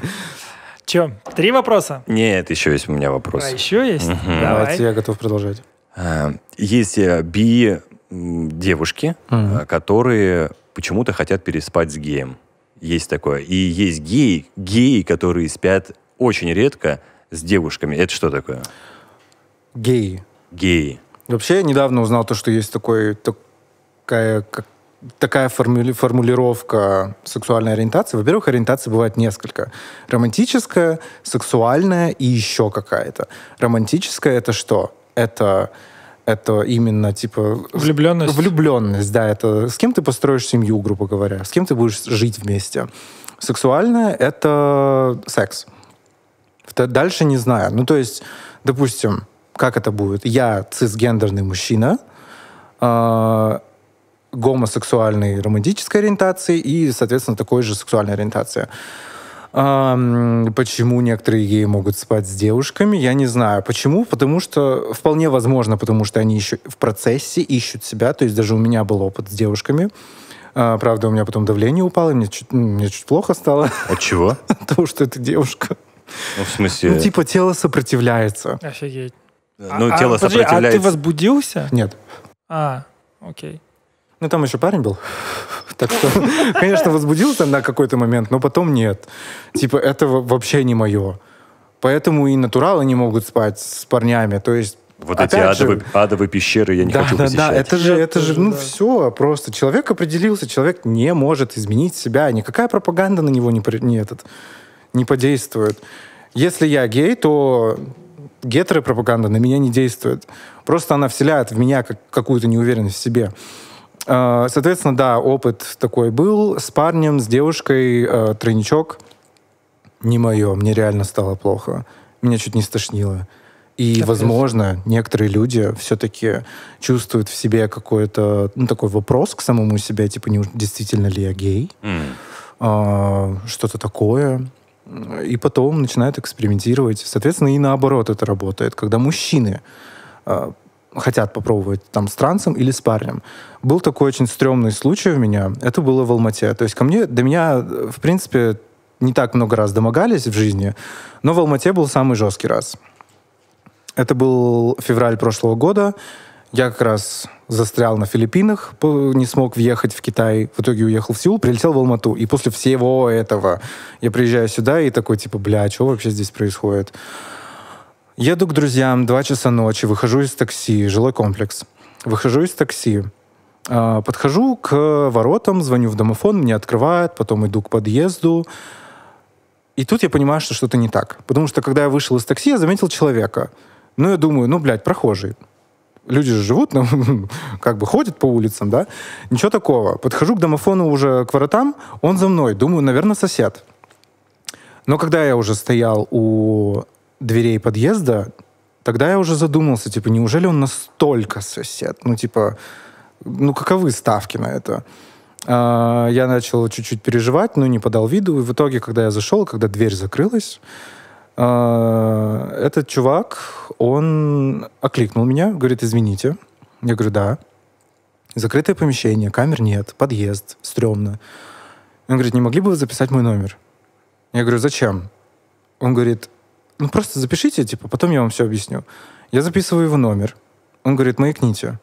Че, три вопроса? Нет, еще есть у меня вопрос. А еще есть? Давай. Давайте, я готов продолжать. А, Есть э, би девушки, а, которые почему-то хотят переспать с геем. Есть такое. И есть геи, геи, которые спят очень редко с девушками. Это что такое? Геи. Геи. Вообще, я недавно узнал то, что есть такой, такая, как, такая формули- формулировка сексуальной ориентации. Во-первых, ориентации бывает несколько. Романтическая, сексуальная и еще какая-то. Романтическая это что? Это это именно типа Влюбленность. влюбленность, да, это с кем ты построишь семью, грубо говоря, с кем ты будешь жить вместе. Сексуальное это секс. Дальше не знаю. Ну, то есть, допустим, как это будет? Я цисгендерный мужчина, э, гомосексуальной романтической ориентации и, соответственно, такой же сексуальной ориентации. Почему некоторые геи могут спать с девушками, я не знаю. Почему? Потому что, вполне возможно, потому что они еще в процессе ищут себя. То есть даже у меня был опыт с девушками. А, Правда, у меня потом давление упало, и мне чуть, мне чуть плохо стало От чего? [LAUGHS] от того, что это девушка. Ну, в смысле... Ну, типа, тело сопротивляется. Офигеть. ну, А- тело а, подожди, сопротивляется. А ты возбудился? Нет. А, окей. Ну, там еще парень был. [LAUGHS] Так что, [LAUGHS] конечно, возбудился на какой-то момент, но потом нет. Типа, это во- вообще не мое. Поэтому и натуралы не могут спать с парнями. То есть, Вот эти опять же, адовые, адовые пещеры я не да, хочу да, посещать. да, это же, Я это же, ну да. все, просто человек определился, человек не может изменить себя, никакая пропаганда на него не, не, этот, не подействует. Если я гей, то гетеропропаганда на меня не действует. Просто она вселяет в меня как, какую-то неуверенность в себе. А, Соответственно, да, опыт такой был с парнем, с девушкой, э, тройничок. Не мое, мне реально стало плохо. Меня чуть не стошнило. И, возможно, некоторые люди все-таки чувствуют в себе какой-то, ну, такой вопрос к самому себе, типа, не, действительно ли я гей? М. а, что-то такое. И потом начинают экспериментировать. Соответственно, и наоборот это работает, когда мужчины а, хотят попробовать там с трансом или с парнем. Был такой очень стрёмный случай у меня. Это было в Алмате. То есть ко мне, до меня, в принципе, не так много раз домогались в жизни, но в Алмате был самый жесткий раз. Это был февраль прошлого года. Я как раз застрял на Филиппинах, не смог въехать в Китай. В итоге уехал в Сеул, прилетел в Алмату. И после всего этого я приезжаю сюда и такой, типа, бля, что вообще здесь происходит? Еду к друзьям, два часа ночи, выхожу из такси, жилой комплекс. Выхожу из такси, а, подхожу к воротам, звоню в домофон, мне открывают, потом иду к подъезду. И тут я понимаю, что что-то не так. Потому что, когда я вышел из такси, я заметил человека. Ну, я думаю, ну, блядь, прохожий. Люди же живут, ну, [LAUGHS] как бы ходят по улицам, да? Ничего такого. Подхожу к домофону уже к воротам, он за мной. Думаю, наверное, сосед. Но когда я уже стоял у дверей подъезда, тогда я уже задумался, типа, неужели он настолько сосед? Ну, типа, ну, каковы ставки на это? А, Я начал чуть-чуть переживать, но не подал виду. И в итоге, когда я зашел, когда дверь закрылась, а, этот чувак, он окликнул меня, говорит, извините. Я говорю, да. Закрытое помещение, камер нет, подъезд, стрёмно. Он говорит, не могли бы вы записать мой номер? Я говорю, зачем? Он говорит, ну просто запишите, типа, потом я вам все объясню. Я записываю его номер. Он говорит, маякните.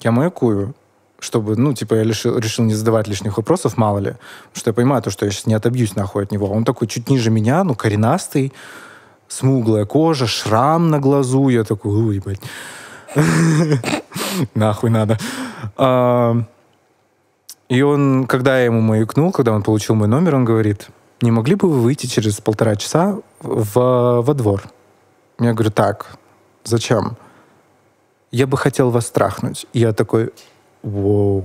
Я маякую, чтобы, ну, типа, я решил, решил не задавать лишних вопросов, мало ли. Что я понимаю, то, что я сейчас не отобьюсь нахуй от него. Он такой чуть ниже меня, ну, коренастый, смуглая кожа, шрам на глазу. Я такой, ой, блядь. [LAUGHS] Нахуй надо. А, И он, когда я ему маякнул, когда он получил мой номер, он говорит, не могли бы вы выйти через полтора часа в, во двор? Я говорю, так, зачем? Я бы хотел вас трахнуть. И я такой, Воу,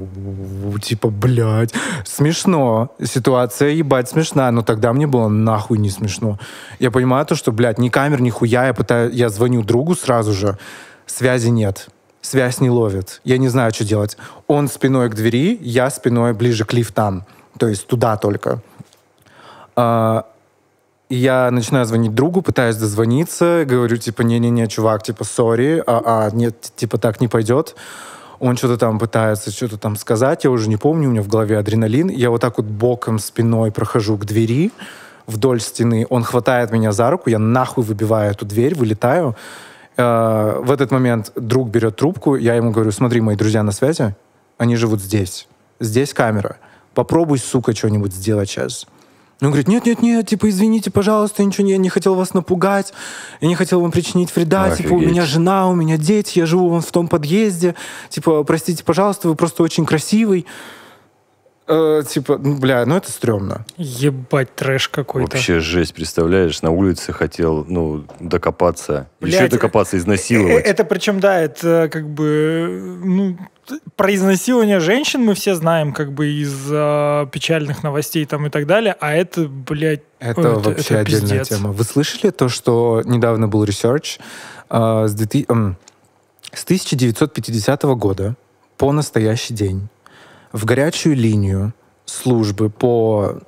типа, блядь, смешно. Ситуация, ебать, смешная, но тогда мне было нахуй не смешно. Я понимаю то, что, блядь, ни камер, ни хуя, я, пытаюсь, я звоню другу сразу же, связи нет, связь не ловит, я не знаю, что делать. Он спиной к двери, я спиной ближе к лифтам, то есть туда только. А, я начинаю звонить другу, пытаюсь дозвониться, говорю, типа, не-не-не, чувак, типа, сори, а, а, нет, типа, так не пойдет. Он что-то там пытается что-то там сказать, я уже не помню, у меня в голове адреналин. Я вот так вот боком, спиной прохожу к двери вдоль стены. Он хватает меня за руку, я нахуй выбиваю эту дверь, вылетаю. Э, В этот момент друг берет трубку, я ему говорю, смотри, мои друзья на связи, они живут здесь. Здесь камера. Попробуй, сука, что-нибудь сделать сейчас. Он говорит, нет-нет-нет, типа, извините, пожалуйста, я ничего не, я не хотел вас напугать, я не хотел вам причинить вреда, типа, у Офигеть. меня жена, у меня дети, я живу вон в том подъезде, типа, простите, пожалуйста, вы просто очень красивый. Э, типа, ну, бля, ну это стрёмно. Ебать, трэш какой-то. Вообще жесть, представляешь, на улице хотел, ну, докопаться. Блядь, Еще докопаться, Э, изнасиловать. Это причем, да, это как бы, ну, про изнасилование женщин мы все знаем, как бы из а, печальных новостей там и так далее, а это, блядь, Это ой, вообще отдельная пиздец. тема. Вы слышали то, что недавно был research а, с, 2000 м, с 1950 года по настоящий день в горячую линию службы по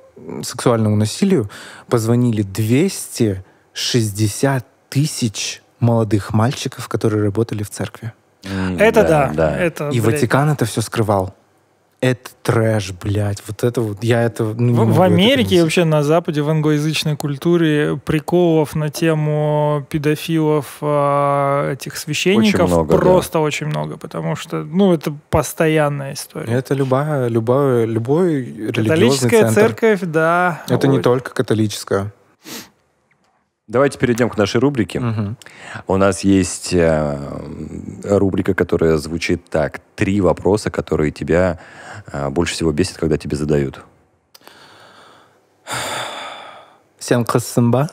сексуальному насилию позвонили 260 тысяч молодых мальчиков, которые работали в церкви. Это да, это, И блядь, Ватикан это все скрывал. Это трэш, блядь. Вот это вот, я это... ну, не В, в Америке и вообще на Западе в англоязычной культуре приколов на тему педофилов а, этих священников много, да. просто очень много, потому что, ну, это постоянная история. Это любая, любая, любой религиозный Католическая центр. церковь, да. Это не Ой. только католическая. Давайте перейдем к нашей рубрике. Мгм. У нас есть э, рубрика, которая звучит так. Три вопроса, которые тебя э, больше всего бесит, когда тебе задают. Всем красымба.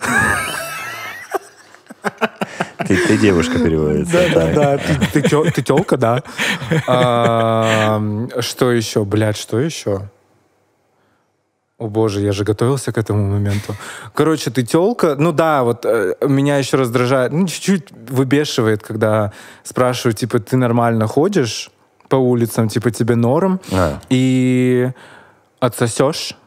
Ты, ты девушка переводится. так. Да, ты, ты, тё- ты тёлка, да. А, Что еще, блядь, что еще? О боже, я же готовился к этому моменту. Короче, ты телка. Ну да, вот э, меня еще раздражает, ну чуть-чуть выбешивает, когда спрашивают, типа, ты нормально ходишь по улицам, типа, тебе норм, А, и отсосешь.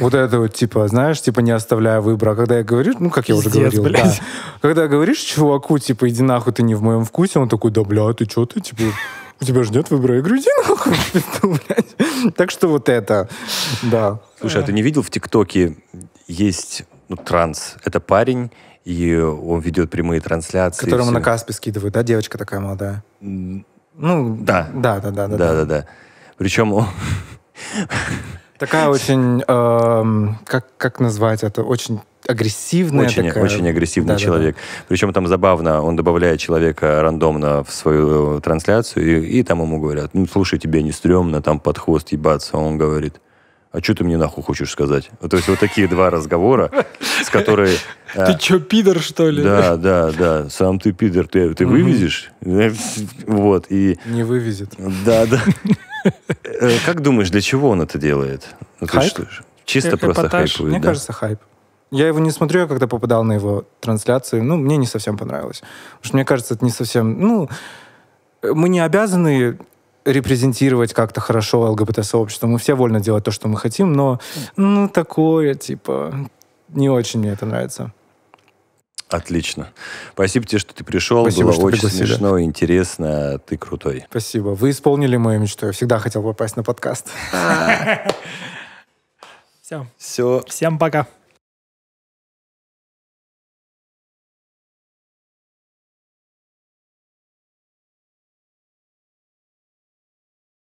Вот это вот, типа, знаешь, типа, не оставляя выбора. А Когда я говорю, ну, как я уже Пиздец, говорил, блядь. да. Когда говоришь чуваку, типа, иди нахуй, ты не в моем вкусе, он такой, да, бля, ты что, ты, типа, у тебя же нет выбора. Я говорю, иди нахуй, [LAUGHS] блядь. Так что вот это, да. Слушай, а ты не видел в ТикТоке есть ну, транс? Это парень, и он ведет прямые трансляции. Которому на Каспи скидывают, да, девочка такая молодая. Ну, Да. Да, да, да, да. Да, да, да. Причем он, [LAUGHS] Такая очень, эм, как, как назвать это, очень агрессивная очень, такая. очень агрессивный Да-да-да. человек. Причем там забавно, он добавляет человека рандомно в свою трансляцию, и, и там ему говорят, ну, слушай, тебе не стрёмно там под хвост ебаться. Он говорит, а что ты мне нахуй хочешь сказать? То есть вот такие два разговора, с которой... а, [LAUGHS] Ты чё, пидор, что ли? Да, да, да. Сам ты пидор, ты, ты вывезешь? [LAUGHS] Вот, и... Не вывезет. Да, да. Э, Как думаешь, для чего он это делает? Хайп? что Чисто Э- просто хайпует, Мне кажется, хайп. Я его не смотрю, я когда попадал на его трансляции, ну, мне не совсем понравилось. Потому что мне кажется, это не совсем... Ну, э, мы не обязаны репрезентировать как-то хорошо ЛГБТ-сообщество. Мы все вольно делать то, что мы хотим, но, ну, такое, типа, не очень мне это нравится. Отлично. Спасибо тебе, что ты пришел. Спасибо, Было что очень пригласили. смешно, интересно. Ты крутой. Спасибо. Вы исполнили мою мечту. Я всегда хотел попасть на подкаст. Все. [LAUGHS] Все. Всем пока.